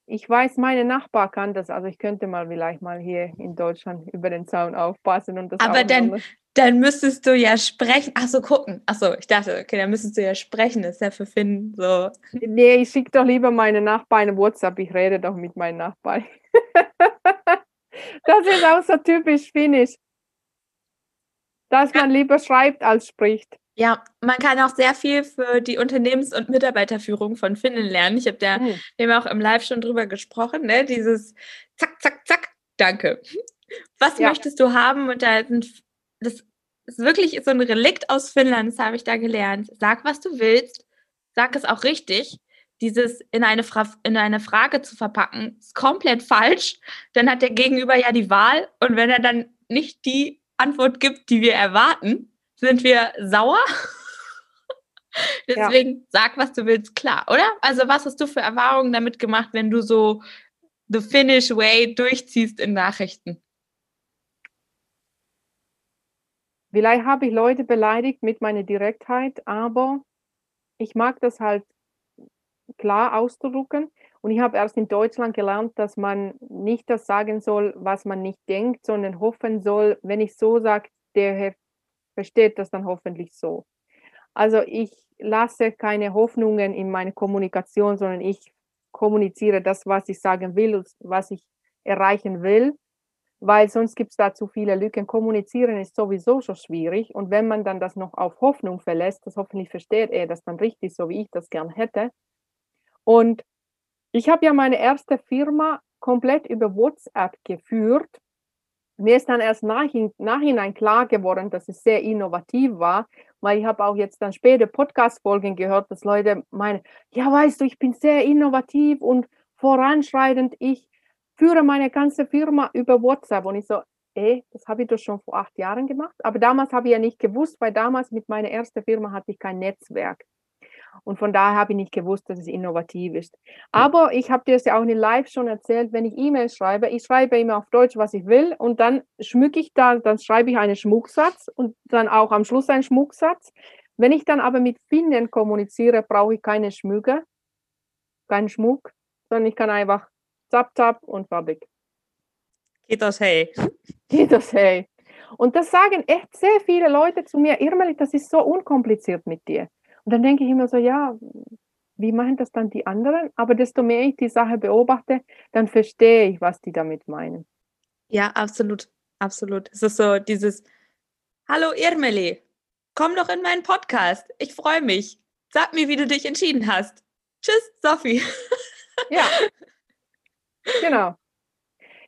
ich weiß, meine Nachbar kann das. Also ich könnte mal vielleicht mal hier in Deutschland über den Zaun aufpassen und das. Aber dann, dann müsstest du ja sprechen. Ach so, gucken. Ach so, ich dachte, okay, dann müsstest du ja sprechen. Das ist ja für Finn so. Nee, ich schicke doch lieber meine Nachbarn eine WhatsApp. Ich rede doch mit meinen Nachbarn. (laughs) das ist auch so typisch finnisch. Dass man lieber schreibt als spricht. Ja, man kann auch sehr viel für die Unternehmens- und Mitarbeiterführung von Finnen lernen. Ich habe da mhm. eben auch im Live schon drüber gesprochen, ne? Dieses Zack, Zack, Zack, danke. Was ja. möchtest du haben? Und da sind, das ist wirklich so ein Relikt aus Finnland, das habe ich da gelernt. Sag, was du willst, sag es auch richtig. Dieses in eine, Fra in eine Frage zu verpacken, ist komplett falsch. Dann hat der Gegenüber ja die Wahl. Und wenn er dann nicht die Antwort gibt, die wir erwarten, sind wir sauer. (laughs) Deswegen ja. sag, was du willst, klar, oder? Also, was hast du für Erfahrungen damit gemacht, wenn du so the Finnish way durchziehst in Nachrichten? Vielleicht habe ich Leute beleidigt mit meiner Direktheit, aber ich mag das halt klar auszudrücken. Und ich habe erst in Deutschland gelernt, dass man nicht das sagen soll, was man nicht denkt, sondern hoffen soll, wenn ich so sage, der versteht das dann hoffentlich so. Also ich lasse keine Hoffnungen in meine Kommunikation, sondern ich kommuniziere das, was ich sagen will, was ich erreichen will. weil sonst gibt es da zu viele Lücken. Kommunizieren ist sowieso schon schwierig und wenn man dann das noch auf Hoffnung verlässt, das hoffentlich versteht er das dann richtig, so wie ich das gern hätte. Und ich habe ja meine erste Firma komplett über WhatsApp geführt. Mir ist dann erst nach, nachhinein klar geworden, dass es sehr innovativ war, weil ich habe auch jetzt dann später Podcast-Folgen gehört, dass Leute meinen, ja weißt du, ich bin sehr innovativ und voranschreitend, ich führe meine ganze Firma über WhatsApp. Und ich so, ey, das habe ich doch schon vor acht Jahren gemacht. Aber damals habe ich ja nicht gewusst, weil damals mit meiner ersten Firma hatte ich kein Netzwerk. Und von daher habe ich nicht gewusst, dass es innovativ ist. Aber ich habe dir das ja auch in Live schon erzählt, wenn ich E-Mails schreibe, ich schreibe immer auf Deutsch, was ich will und dann schmücke ich da, dann schreibe ich einen Schmucksatz und dann auch am Schluss einen Schmucksatz. Wenn ich dann aber mit Finnen kommuniziere, brauche ich keine Schmücke, keinen Schmuck, sondern ich kann einfach zap, zap und fertig. Geht das hey? (laughs) Geht das hey? Und das sagen echt sehr viele Leute zu mir, Irmeli, das ist so unkompliziert mit dir. Und dann denke ich immer so, ja, wie machen das dann die anderen? Aber desto mehr ich die Sache beobachte, dann verstehe ich, was die damit meinen. Ja, absolut, absolut. Es ist so dieses, hallo Irmeli, komm doch in meinen Podcast. Ich freue mich. Sag mir, wie du dich entschieden hast. Tschüss, Sophie. (laughs) Ja, genau.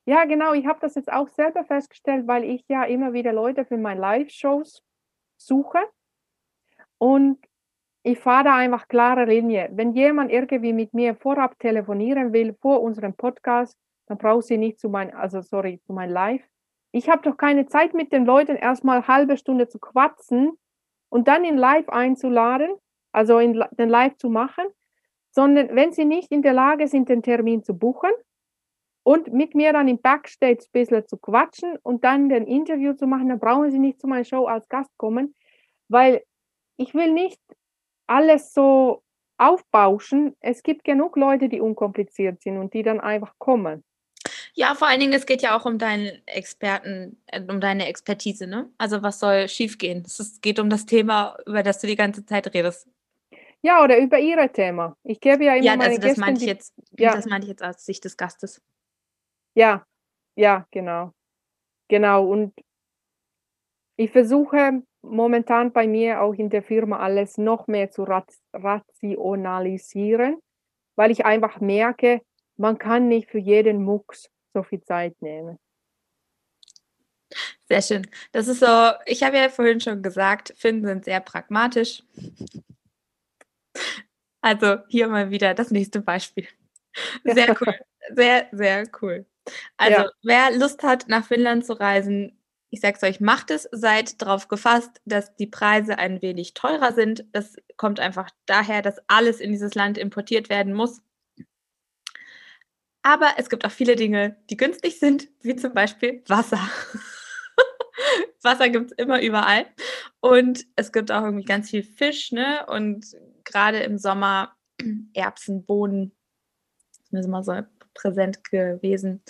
Ja, genau. Ich habe das jetzt auch selber festgestellt, weil ich ja immer wieder Leute für meine Live-Shows suche. Und ich fahre da einfach klare Linie. Wenn jemand irgendwie mit mir vorab telefonieren will, vor unserem Podcast, dann braucht sie nicht zu mein, also sorry, zu mein Live. Ich habe doch keine Zeit mit den Leuten erstmal halbe Stunde zu quatschen und dann in Live einzuladen, also in den Live zu machen, sondern wenn sie nicht in der Lage sind, den Termin zu buchen und mit mir dann im Backstage ein bisschen zu quatschen und dann den Interview zu machen, dann brauchen sie nicht zu meiner Show als Gast kommen, weil ich will nicht alles so aufbauschen. Es gibt genug Leute, die unkompliziert sind und die dann einfach kommen. Ja, vor allen Dingen, es geht ja auch um deinen Experten, äh, um deine Expertise, ne? Also was soll schiefgehen? Es geht um das Thema, über das du die ganze Zeit redest. Ja, oder über ihre Thema. Ich gebe ja immer ja, meine also das Gästen, ich die- jetzt, ja. das meinte ich jetzt aus Sicht des Gastes. Ja, ja, genau. Genau. Und ich versuche momentan bei mir auch in der Firma alles noch mehr zu rat- rationalisieren, weil ich einfach merke, man kann nicht für jeden Mucks so viel Zeit nehmen. Sehr schön. Das ist so, ich habe ja vorhin schon gesagt, Finnen sind sehr pragmatisch. Also hier mal wieder das nächste Beispiel. Sehr cool. (laughs) Sehr, sehr cool. Also, Ja. wer Lust hat, nach Finnland zu reisen, ich sag's euch, macht es. Seid darauf gefasst, dass die Preise ein wenig teurer sind. Das kommt einfach daher, dass alles in dieses Land importiert werden muss. Aber es gibt auch viele Dinge, die günstig sind, wie zum Beispiel Wasser. (laughs) Wasser gibt es immer überall. Und es gibt auch irgendwie ganz viel Fisch, ne? Und gerade im Sommer (clears throat) Erbsen, Bohnen. Das ist mir immer so präsent gewesen.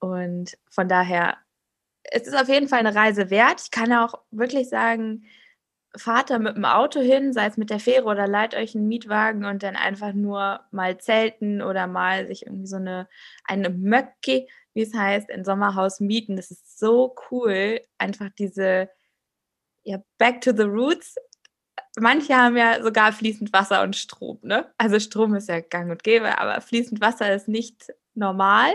Und von daher, es ist auf jeden Fall eine Reise wert. Ich kann auch wirklich sagen, fahrt da mit dem Auto hin, sei es mit der Fähre oder leiht euch einen Mietwagen und dann einfach nur mal zelten oder mal sich irgendwie so eine, eine Möcke, wie es heißt, ein Sommerhaus mieten. Das ist so cool. Einfach diese, ja, back to the roots. Manche haben ja sogar fließend Wasser und Strom, ne? Also Strom ist ja gang und gäbe, aber fließend Wasser ist nicht normal.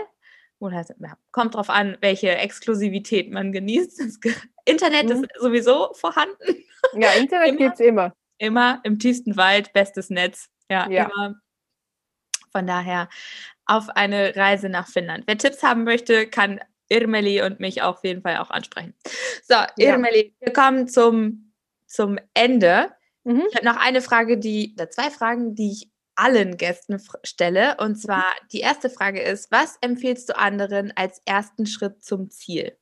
Oder ja, kommt drauf an, welche Exklusivität man genießt. Das Internet Mhm. ist sowieso vorhanden. Ja, Internet Immer. gibt es immer. Immer im tiefsten Wald, bestes Netz. Ja, Ja. immer. Von daher auf eine Reise nach Finnland. Wer Tipps haben möchte, kann Irmeli und mich auf jeden Fall auch ansprechen. So, Irmeli, wir kommen zum, zum Ende. Mhm. Ich habe noch eine Frage, die, oder zwei Fragen, die ich allen Gästen stelle. Und zwar, die erste Frage ist, was empfiehlst du anderen als ersten Schritt zum Ziel?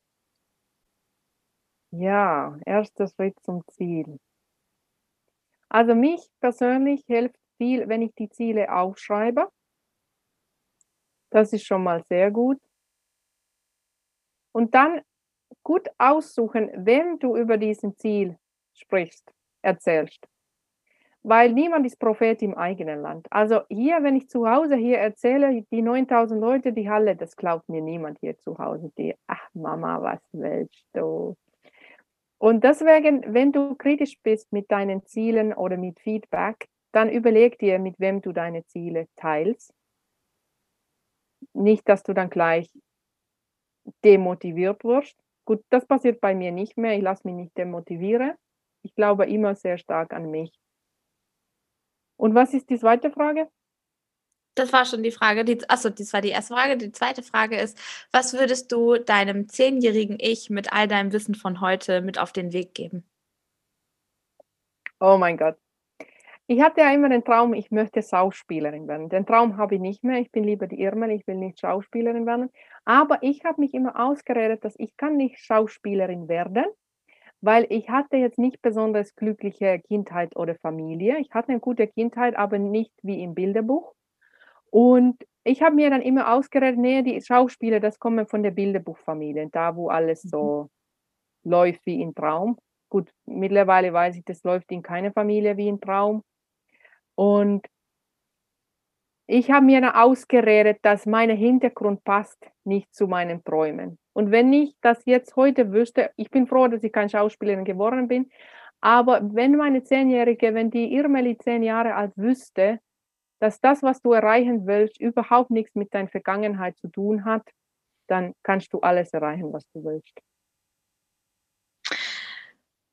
Ja, erster Schritt zum Ziel. Also mich persönlich hilft viel, wenn ich die Ziele aufschreibe. Das ist schon mal sehr gut. Und dann gut aussuchen, wem du über diesen Ziel sprichst, erzählst. Weil niemand ist Prophet im eigenen Land. Also hier, wenn ich zu Hause hier erzähle, die 9000 Leute, die Halle, das glaubt mir niemand hier zu Hause. Die, ach Mama, was willst du? Und deswegen, wenn du kritisch bist mit deinen Zielen oder mit Feedback, dann überleg dir, mit wem du deine Ziele teilst. Nicht, dass du dann gleich demotiviert wirst. Gut, das passiert bei mir nicht mehr. Ich lasse mich nicht demotivieren. Ich glaube immer sehr stark an mich. Und was ist die zweite Frage? Das war schon die Frage. Die, achso, das war die erste Frage. Die zweite Frage ist, was würdest du deinem zehnjährigen Ich mit all deinem Wissen von heute mit auf den Weg geben? Oh mein Gott. Ich hatte ja immer den Traum, ich möchte Schauspielerin werden. Den Traum habe ich nicht mehr. Ich bin lieber die Irmel, ich will nicht Schauspielerin werden. Aber ich habe mich immer ausgeredet, dass ich kann nicht Schauspielerin werden, weil ich hatte jetzt nicht besonders glückliche Kindheit oder Familie. Ich hatte eine gute Kindheit, aber nicht wie im Bilderbuch. Und ich habe mir dann immer ausgeredet, nee, die Schauspieler, das kommen von der Bilderbuchfamilie, da wo alles so mhm. läuft wie im Traum. Gut, mittlerweile weiß ich, das läuft in keiner Familie wie im Traum. Und ich habe mir dann ausgeredet, dass mein Hintergrund passt nicht zu meinen Träumen. Und wenn ich das jetzt heute wüsste, ich bin froh, dass ich keine Schauspielerin geworden bin, aber wenn meine Zehnjährige, wenn die Irmeli zehn Jahre alt wüsste, dass das, was du erreichen willst, überhaupt nichts mit deiner Vergangenheit zu tun hat, dann kannst du alles erreichen, was du willst.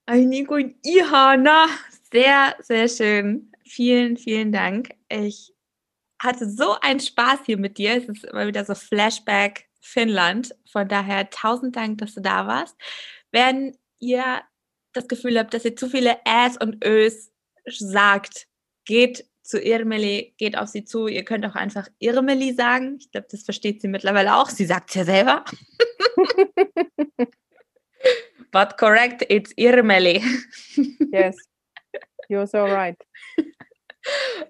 Einiko Ihana, sehr, sehr schön. Vielen, vielen Dank. Ich hatte so einen Spaß hier mit dir. Es ist immer wieder so Flashback Finnland. Von daher tausend Dank, dass du da warst. Wenn ihr das Gefühl habt, dass ihr zu viele Äs und Ös sagt, geht zu Irmeli, geht auf sie zu. Ihr könnt auch einfach Irmeli sagen. Ich glaube, das versteht sie mittlerweile auch. Sie sagt es ja selber. (laughs) But correct, it's Irmeli. yes, you're so right. (laughs)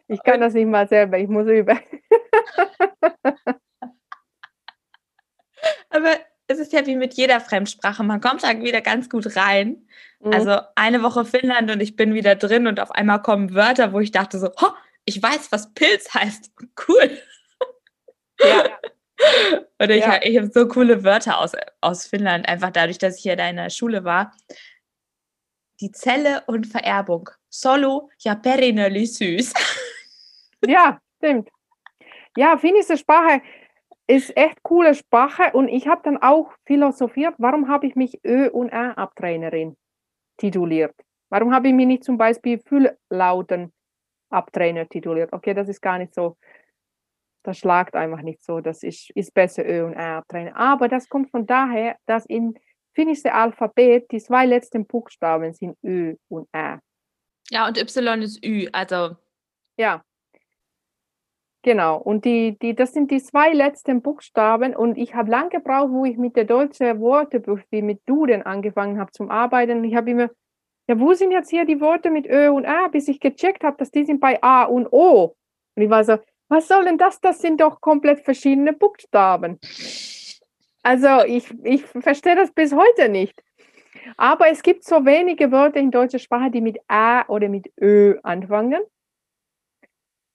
Ich kann das nicht mal selber, ich muss üben. (laughs) Aber es ist ja wie mit jeder Fremdsprache, man kommt da wieder ganz gut rein. Mhm. Also eine Woche Finnland und ich bin wieder drin und auf einmal kommen Wörter, wo ich dachte so, oh, ich weiß, was Pilz heißt. Cool. Ja. (laughs) Oder ich, ja. habe hab so coole Wörter aus, aus Finnland, einfach dadurch, dass ich hier da in der Schule war. Die Zelle und Vererbung. Solo ja perinöli süß. Ja, stimmt. Ja, finnische Sprache ist echt coole Sprache und ich habe dann auch philosophiert, warum habe ich mich Ö- und R-Abtrainerin tituliert? Warum habe ich mich nicht zum Beispiel Fülllauten-Abtrainer tituliert? Okay, das ist gar nicht so, das schlagt einfach nicht so, das ist, ist besser Ö- und R-Abtrainer. Aber das kommt von daher, dass im finnischen Alphabet die zwei letzten Buchstaben sind Ö und R. Ja, und Y ist Ü, also. Ja, Genau, und die, die, das sind die zwei letzten Buchstaben und ich habe lange gebraucht, wo ich mit der deutschen Wortebuch, wie mit Duden angefangen habe zum Arbeiten. Ich habe immer, ja, wo sind jetzt hier die Worte mit Ö und A, bis ich gecheckt habe, dass die sind bei A und O. Und ich war so, was soll denn das? Das sind doch komplett verschiedene Buchstaben. Also ich, ich verstehe das bis heute nicht. Aber es gibt so wenige Wörter in deutscher Sprache, die mit A oder mit Ö anfangen.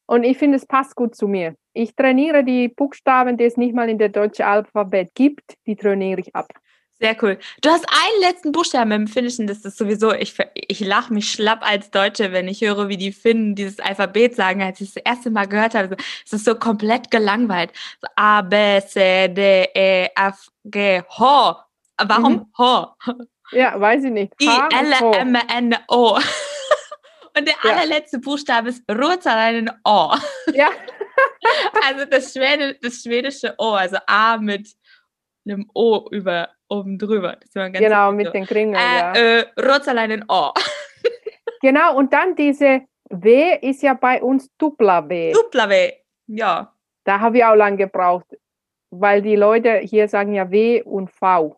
Und ich finde, es passt gut zu mir. Ich trainiere die Buchstaben, die es nicht mal in der deutschen Alphabet gibt, die trainiere ich ab. Sehr cool. Du hast einen letzten Buchstaben im Finnischen, das ist sowieso, ich, ich lache mich schlapp als Deutsche, wenn ich höre, wie die Finnen dieses Alphabet sagen, als ich das erste Mal gehört habe. Es ist so komplett gelangweilt. A, B, C, D, E, F, G, H. Warum mhm. H? Ja, weiß ich nicht. H I, L, M, N, O. Und der allerletzte Buchstabe ist Ruotsalainen O. Ja. (laughs) also das, Schwede, das schwedische O, also A mit einem O über oben drüber. genau, mit so. den Kringeln, äh, ja. Äh, Ruotsalainen O. (laughs) genau, und dann diese W ist ja bei uns Dupla W. Dupla W, ja. Da habe ich auch lange gebraucht, weil die Leute hier sagen ja W und V.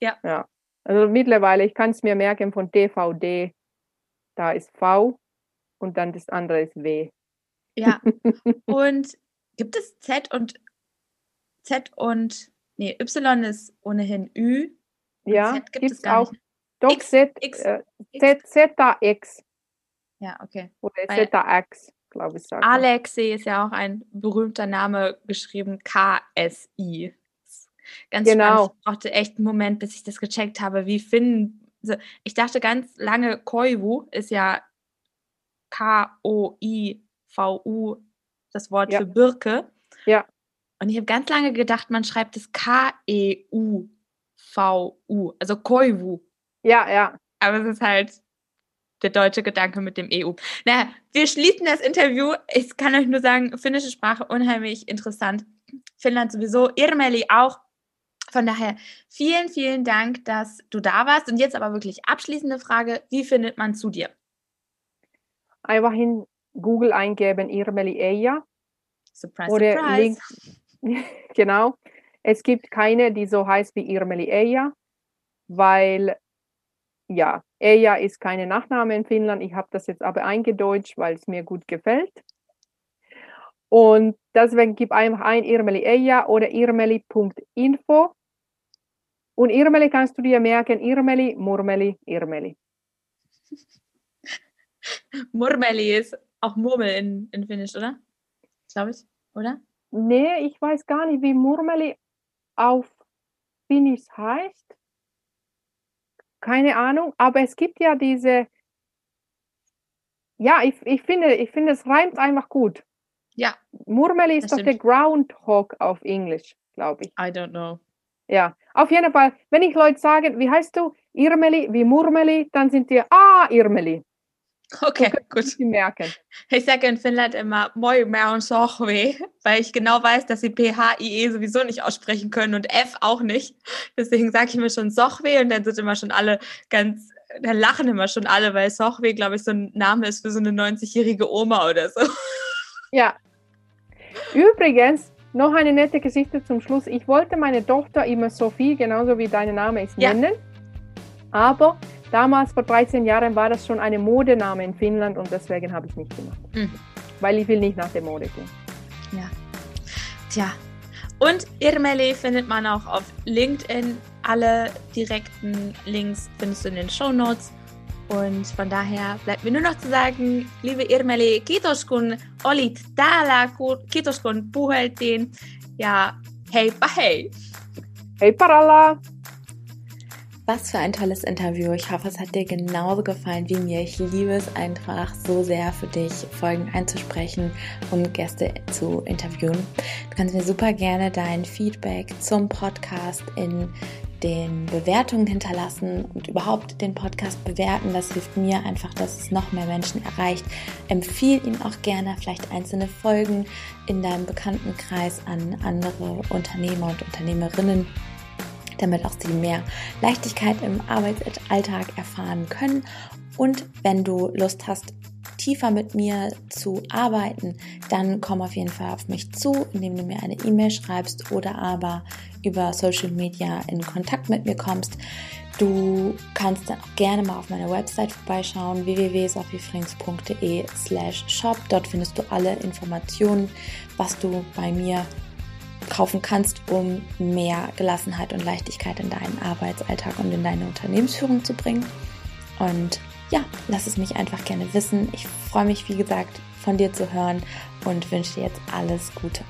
Ja. ja. Also mittlerweile, ich kann es mir merken von DVD, da ist V und dann das andere ist W. Ja. (laughs) Und gibt es Z und Z und nee, Y ist ohnehin Ü. Ja, Z gibt es auch. Nicht. Doch, X, Z, X, äh, Z, Z, X. Ja, okay. Oder Weil- ZX, glaube ich. sagt. Alexei ist ja auch ein berühmter Name, geschrieben KSI. Ganz Genau. spannend. Ich brauchte echt einen Moment, bis ich das gecheckt habe, wie finden. So- Ich dachte ganz lange, Koivu ist ja K-O-I-V-U, das Wort Ja. für Birke. Ja. Und ich habe ganz lange gedacht, man schreibt es K-E-U-V-U, also Koivu. Ja, ja. Aber es ist halt der deutsche Gedanke mit dem EU. Naja, wir schließen das Interview. Ich kann euch nur sagen, finnische Sprache unheimlich interessant. Finnland sowieso, Irmeli auch. Von daher vielen, vielen Dank, dass du da warst. Und jetzt aber wirklich abschließende Frage: Wie findet man zu dir? Einfach in Google eingeben, Irmeli Eija. Surprise, Oder surprise. Link. (laughs) genau. Es gibt keine, die so heißt wie Irmeli Eija, weil ja, Eija ist keine Nachname in Finnland. Ich habe das jetzt aber eingedeutscht, weil es mir gut gefällt. Und deswegen gib einfach ein Irmeli Eija oder irmeli.info. Und Irmeli kannst du dir merken, Irmeli, Murmeli, Irmeli. Murmeli ist auch Murmel in, in Finnisch, oder? Glaube ich, oder? Nee, ich weiß gar nicht, wie Murmeli auf Finnisch heißt. Keine Ahnung, aber es gibt ja diese. Ja, ich, ich, finde, ich finde, es reimt einfach gut. Ja, Murmeli ist doch der. Groundhog auf Englisch, glaube ich. I don't know. Ja, auf jeden Fall, wenn ich Leute sage, wie heißt du? Irmeli, wie Murmeli, dann sind die, ah, Irmeli. Okay, gut. Sie merken. Ich sage in Finnland immer Moi Maun Sochwe, weil ich genau weiß, dass sie P-H-I-E sowieso nicht aussprechen können und F auch nicht. Deswegen sage ich mir schon Sochwe und dann sind immer schon alle ganz, dann lachen immer schon alle, weil Sochwe, glaube ich, so ein Name ist für so eine 90-jährige Oma oder so. Ja. Übrigens, noch eine nette Geschichte zum Schluss. Ich wollte meine Tochter immer Sophie, genauso wie dein Name ist, Ja. nennen. Aber damals, vor 13 Jahren, war das schon eine Modename in Finnland und deswegen habe ich nicht gemacht. Mhm. Weil ich will nicht nach der Mode gehen. Ja. Tja. Und Irmeli findet man auch auf LinkedIn. Alle direkten Links findest du in den Show Notes. Und von daher bleibt mir nur noch zu sagen, liebe Irmeli, kiitos kun olit täällä, ku- kiitos kun puheltiin ja heippa hei! Hey Paralla! Was für ein tolles Interview. Ich hoffe, es hat dir genauso gefallen wie mir. Ich liebe es einfach so sehr für dich, Folgen einzusprechen und Gäste zu interviewen. Du kannst mir super gerne dein Feedback zum Podcast in den Bewertungen hinterlassen und überhaupt den Podcast bewerten. Das hilft mir einfach, dass es noch mehr Menschen erreicht. Empfiehl ihn auch gerne vielleicht einzelne Folgen in deinem Bekanntenkreis an andere Unternehmer und Unternehmerinnen damit auch sie mehr Leichtigkeit im Arbeitsalltag erfahren können. Und wenn du Lust hast, tiefer mit mir zu arbeiten, dann komm auf jeden Fall auf mich zu, indem du mir eine E-Mail schreibst oder aber über Social Media in Kontakt mit mir kommst. Du kannst dann auch gerne mal auf meiner Website vorbeischauen, www.sophiefrings.de slash shop. Dort findest du alle Informationen, was du bei mir kaufen kannst, um mehr Gelassenheit und Leichtigkeit in deinen Arbeitsalltag und in deine Unternehmensführung zu bringen. Und ja, lass es mich einfach gerne wissen. Ich freue mich, wie gesagt, von dir zu hören und wünsche dir jetzt alles Gute.